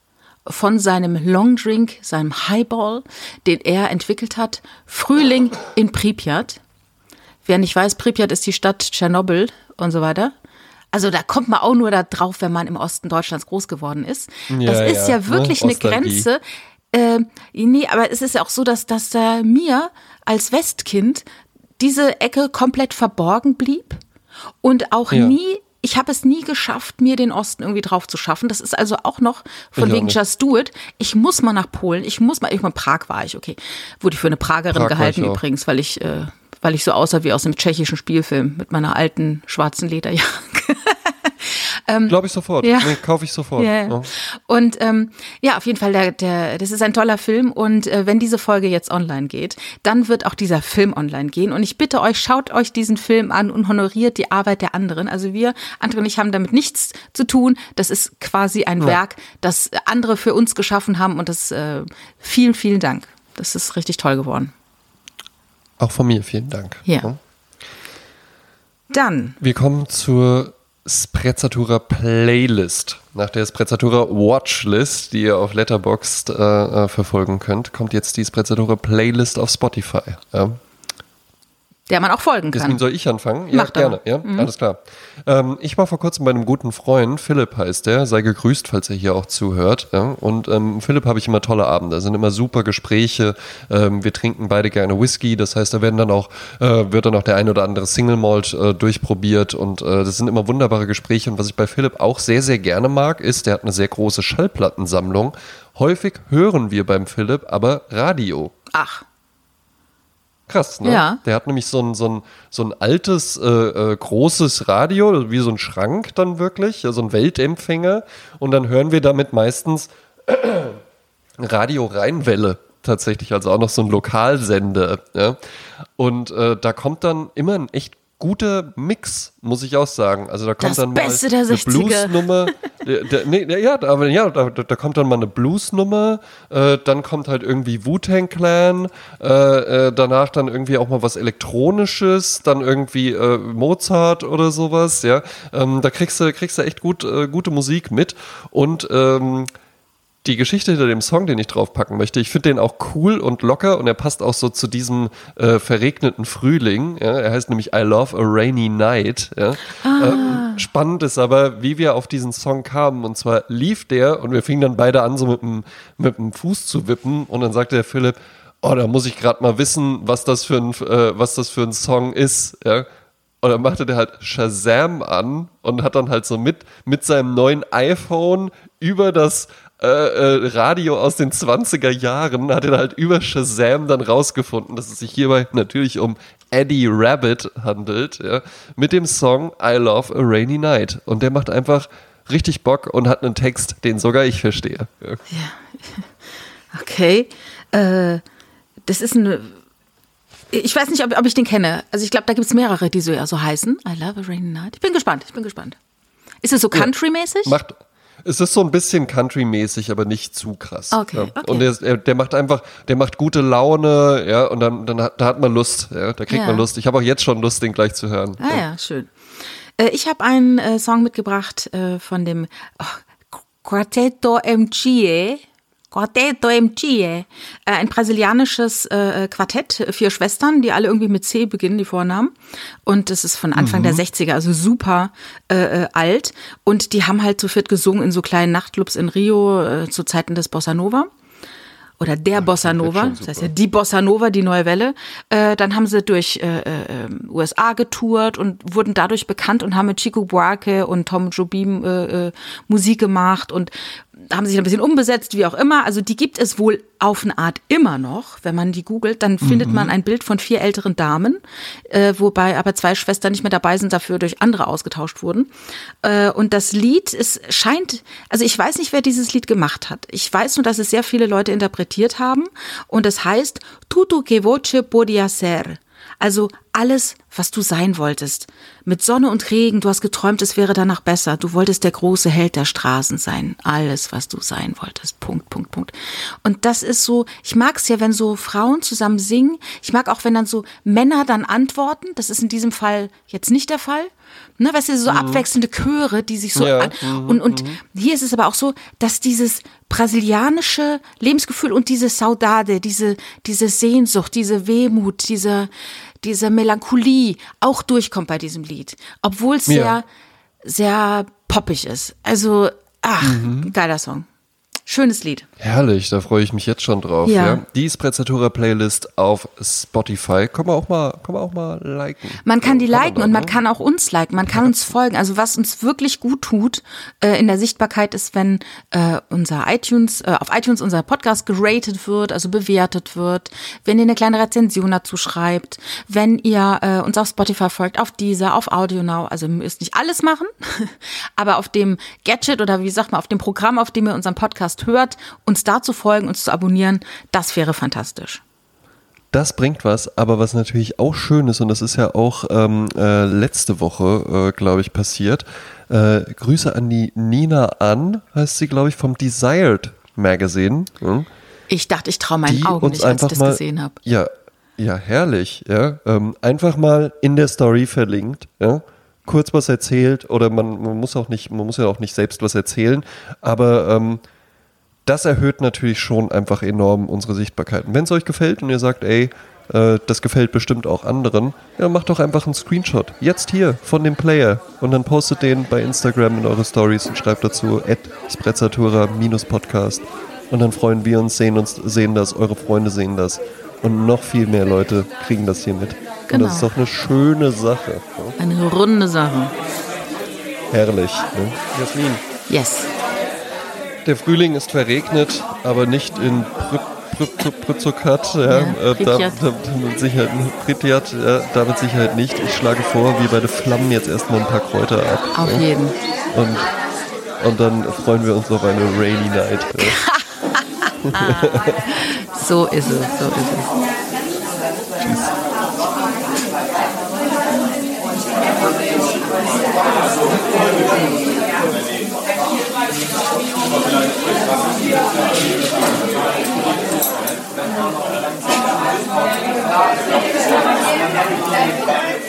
von seinem Longdrink, seinem Highball, den er entwickelt hat. Frühling in Pripyat. Wer nicht weiß, Pripyat ist die Stadt Tschernobyl und so weiter. Also da kommt man auch nur da drauf, wenn man im Osten Deutschlands groß geworden ist. Ja, das ist ja, ja wirklich ne? eine Grenze. Äh, nee, aber es ist ja auch so, dass, dass äh, mir als Westkind diese Ecke komplett verborgen blieb und auch ja. nie ich habe es nie geschafft, mir den Osten irgendwie drauf zu schaffen. Das ist also auch noch von ich wegen Just Do It. Ich muss mal nach Polen. Ich muss mal, ich mal Prag war ich, okay. Wurde ich für eine Pragerin Prag gehalten übrigens, weil ich, äh, weil ich so aussah wie aus einem tschechischen Spielfilm mit meiner alten schwarzen Lederjacke. Ähm, Glaube ich sofort. Ja. Nee, kaufe ich sofort. Ja, ja. Und ähm, ja, auf jeden Fall, der, der, das ist ein toller Film. Und äh, wenn diese Folge jetzt online geht, dann wird auch dieser Film online gehen. Und ich bitte euch, schaut euch diesen Film an und honoriert die Arbeit der anderen. Also wir, Andre und ich, haben damit nichts zu tun. Das ist quasi ein ja. Werk, das andere für uns geschaffen haben. Und das äh, vielen, vielen Dank. Das ist richtig toll geworden. Auch von mir vielen Dank. Ja. Dann. Wir kommen zur Sprezzatura Playlist. Nach der Sprezzatura Watchlist, die ihr auf Letterboxd äh, äh, verfolgen könnt, kommt jetzt die Sprezzatura Playlist auf Spotify. Ja der man auch folgen kann. Deswegen soll ich anfangen? Ja, Mach gerne. Ja, mhm. alles klar. Ähm, ich war vor kurzem bei einem guten Freund, Philipp heißt der, sei gegrüßt, falls er hier auch zuhört. Ja? Und ähm, Philipp habe ich immer tolle Abende, da sind immer super Gespräche. Ähm, wir trinken beide gerne Whisky, das heißt, da werden dann auch, äh, wird dann auch der ein oder andere Single Malt äh, durchprobiert und äh, das sind immer wunderbare Gespräche. Und was ich bei Philipp auch sehr, sehr gerne mag, ist, der hat eine sehr große Schallplattensammlung. Häufig hören wir beim Philipp aber Radio. Ach. Krass, ne? Ja. Der hat nämlich so ein, so ein, so ein altes, äh, äh, großes Radio, wie so ein Schrank dann wirklich, so ein Weltempfänger. Und dann hören wir damit meistens Radio Rheinwelle tatsächlich, also auch noch so ein Lokalsender. Ja? Und äh, da kommt dann immer ein echt guter Mix, muss ich auch sagen. Also da kommt das dann Beste mal eine Bluesnummer. nee, ja, aber ja, da, da, kommt dann mal eine Bluesnummer, äh, dann kommt halt irgendwie Wu-Tang Clan, äh, äh, danach dann irgendwie auch mal was Elektronisches, dann irgendwie äh, Mozart oder sowas, ja. Ähm, da kriegst du, kriegst du echt gut, äh, gute Musik mit und ähm, die Geschichte hinter dem Song, den ich draufpacken möchte, ich finde den auch cool und locker und er passt auch so zu diesem äh, verregneten Frühling. Ja? Er heißt nämlich I Love a Rainy Night. Ja? Ah. Ähm, spannend ist aber, wie wir auf diesen Song kamen. Und zwar lief der und wir fingen dann beide an, so mit dem, mit dem Fuß zu wippen. Und dann sagte der Philipp, oh, da muss ich gerade mal wissen, was das für ein, äh, was das für ein Song ist. Ja? Und dann machte der halt Shazam an und hat dann halt so mit, mit seinem neuen iPhone über das äh, äh, Radio aus den 20er Jahren hat er halt über Shazam dann rausgefunden, dass es sich hierbei natürlich um Eddie Rabbit handelt, ja, mit dem Song I Love a Rainy Night. Und der macht einfach richtig Bock und hat einen Text, den sogar ich verstehe. Ja. ja. Okay. Äh, das ist eine Ich weiß nicht, ob, ob ich den kenne. Also ich glaube, da gibt es mehrere, die so, ja, so heißen. I love a rainy night. Ich bin gespannt, ich bin gespannt. Ist es so country-mäßig? Ja, macht, es ist so ein bisschen Country-mäßig, aber nicht zu krass. Okay, ja. okay. Und der, der macht einfach, der macht gute Laune, ja, und dann, dann hat, da hat man Lust, ja, da kriegt Ja. man Lust. Ich habe auch jetzt schon Lust, den gleich zu hören. Ah ja, schön. Äh, ich habe einen äh, Song mitgebracht äh, von dem oh, Quarteto MGE. Quarteto MGE. Äh, ein brasilianisches äh, Quartett, vier Schwestern, die alle irgendwie mit C beginnen, die Vornamen. Und das ist von Anfang der 60er, also super äh, äh, alt. Und die haben halt zu viert gesungen in so kleinen Nachtclubs in Rio äh, zu Zeiten des Bossa Nova oder der Bossa Nova, schon das heißt ja die Bossa Nova, die neue Welle. Äh, dann haben sie durch äh, äh, USA getourt und wurden dadurch bekannt und haben mit Chico Buarque und Tom Jobim äh, äh, Musik gemacht und haben sich ein bisschen umbesetzt, wie auch immer. Also die gibt es wohl auf eine Art immer noch. Wenn man die googelt, dann findet man ein Bild von vier älteren Damen, äh, wobei aber zwei Schwestern nicht mehr dabei sind, dafür durch andere ausgetauscht wurden. Äh, und das Lied, es scheint, also ich weiß nicht, wer dieses Lied gemacht hat. Ich weiß nur, dass es sehr viele Leute interpretiert haben und es heißt Tutu que voce podia ser. Also alles, was du sein wolltest. Mit Sonne und Regen, du hast geträumt, es wäre danach besser. Du wolltest der große Held der Straßen sein. Alles, was du sein wolltest. Punkt, Punkt, Punkt. Und das ist so, ich mag es ja, wenn so Frauen zusammen singen. Ich mag auch, wenn dann so Männer dann antworten. Das ist in diesem Fall jetzt nicht der Fall. Ne, weißt du, so abwechselnde Chöre, die sich so Ja. an. Und, und hier ist es aber auch so, dass dieses brasilianische Lebensgefühl und diese Saudade, diese, diese Sehnsucht, diese Wehmut, diese, diese Melancholie auch durchkommt bei diesem Lied. Obwohl es Ja. sehr, sehr poppig ist. Also, ach, geiler Song. Schönes Lied. Herrlich, da freue ich mich jetzt schon drauf. Ja. Ja. Die Sprezzatura Playlist auf Spotify. Kann man auch mal, kann man auch mal liken. Man kann die Kann liken und man ne? kann auch uns liken, man kann uns folgen. Also was uns wirklich gut tut äh, in der Sichtbarkeit ist, wenn äh, unser iTunes, äh, auf iTunes unser Podcast geratet wird, also bewertet wird, wenn ihr eine kleine Rezension dazu schreibt, wenn ihr äh, uns auf Spotify folgt, auf dieser, auf AudioNow, also ihr müsst nicht alles machen, aber auf dem Gadget oder wie sagt man, auf dem Programm, auf dem ihr unseren Podcast hört, uns da zu folgen, uns zu abonnieren, das wäre fantastisch. Das bringt was, aber was natürlich auch schön ist, und das ist ja auch ähm, äh, letzte Woche, äh, glaube ich, passiert. Äh, Grüße an die Nina an, heißt sie, glaube ich, vom Desired Magazine. Hm? Ich dachte, ich traue meinen die Augen nicht, als ich das mal, gesehen habe. Ja, ja, herrlich, ja. Ähm, einfach mal in der Story verlinkt, ja. Kurz was erzählt oder man, man muss auch nicht, man muss ja auch nicht selbst was erzählen, aber ähm, das erhöht natürlich schon einfach enorm unsere Sichtbarkeit. Wenn es euch gefällt und ihr sagt, ey, äh, das gefällt bestimmt auch anderen, ja, macht doch einfach einen Screenshot. Jetzt hier von dem Player und dann postet den bei Instagram in eure Stories und schreibt dazu sprezzatura-podcast und dann freuen wir uns, sehen uns, sehen das, eure Freunde sehen das und noch viel mehr Leute kriegen das hier mit. Und Genau. das ist doch eine schöne Sache. Ne? Eine runde Sache. Herrlich. Ne? Jasmin, Yes. Der Frühling ist verregnet, aber nicht in Pr Pr Pr Pritzokat, ja, Ja, äh, da, da, mit Sicherheit, Pripyat, ja, da mit Sicherheit nicht. Ich schlage vor, wir beide flammen jetzt erstmal ein paar Kräuter ab. Auf ja, jeden. und, und dann freuen wir uns auf eine Rainy Night. So ist es, so ist es. Thank you.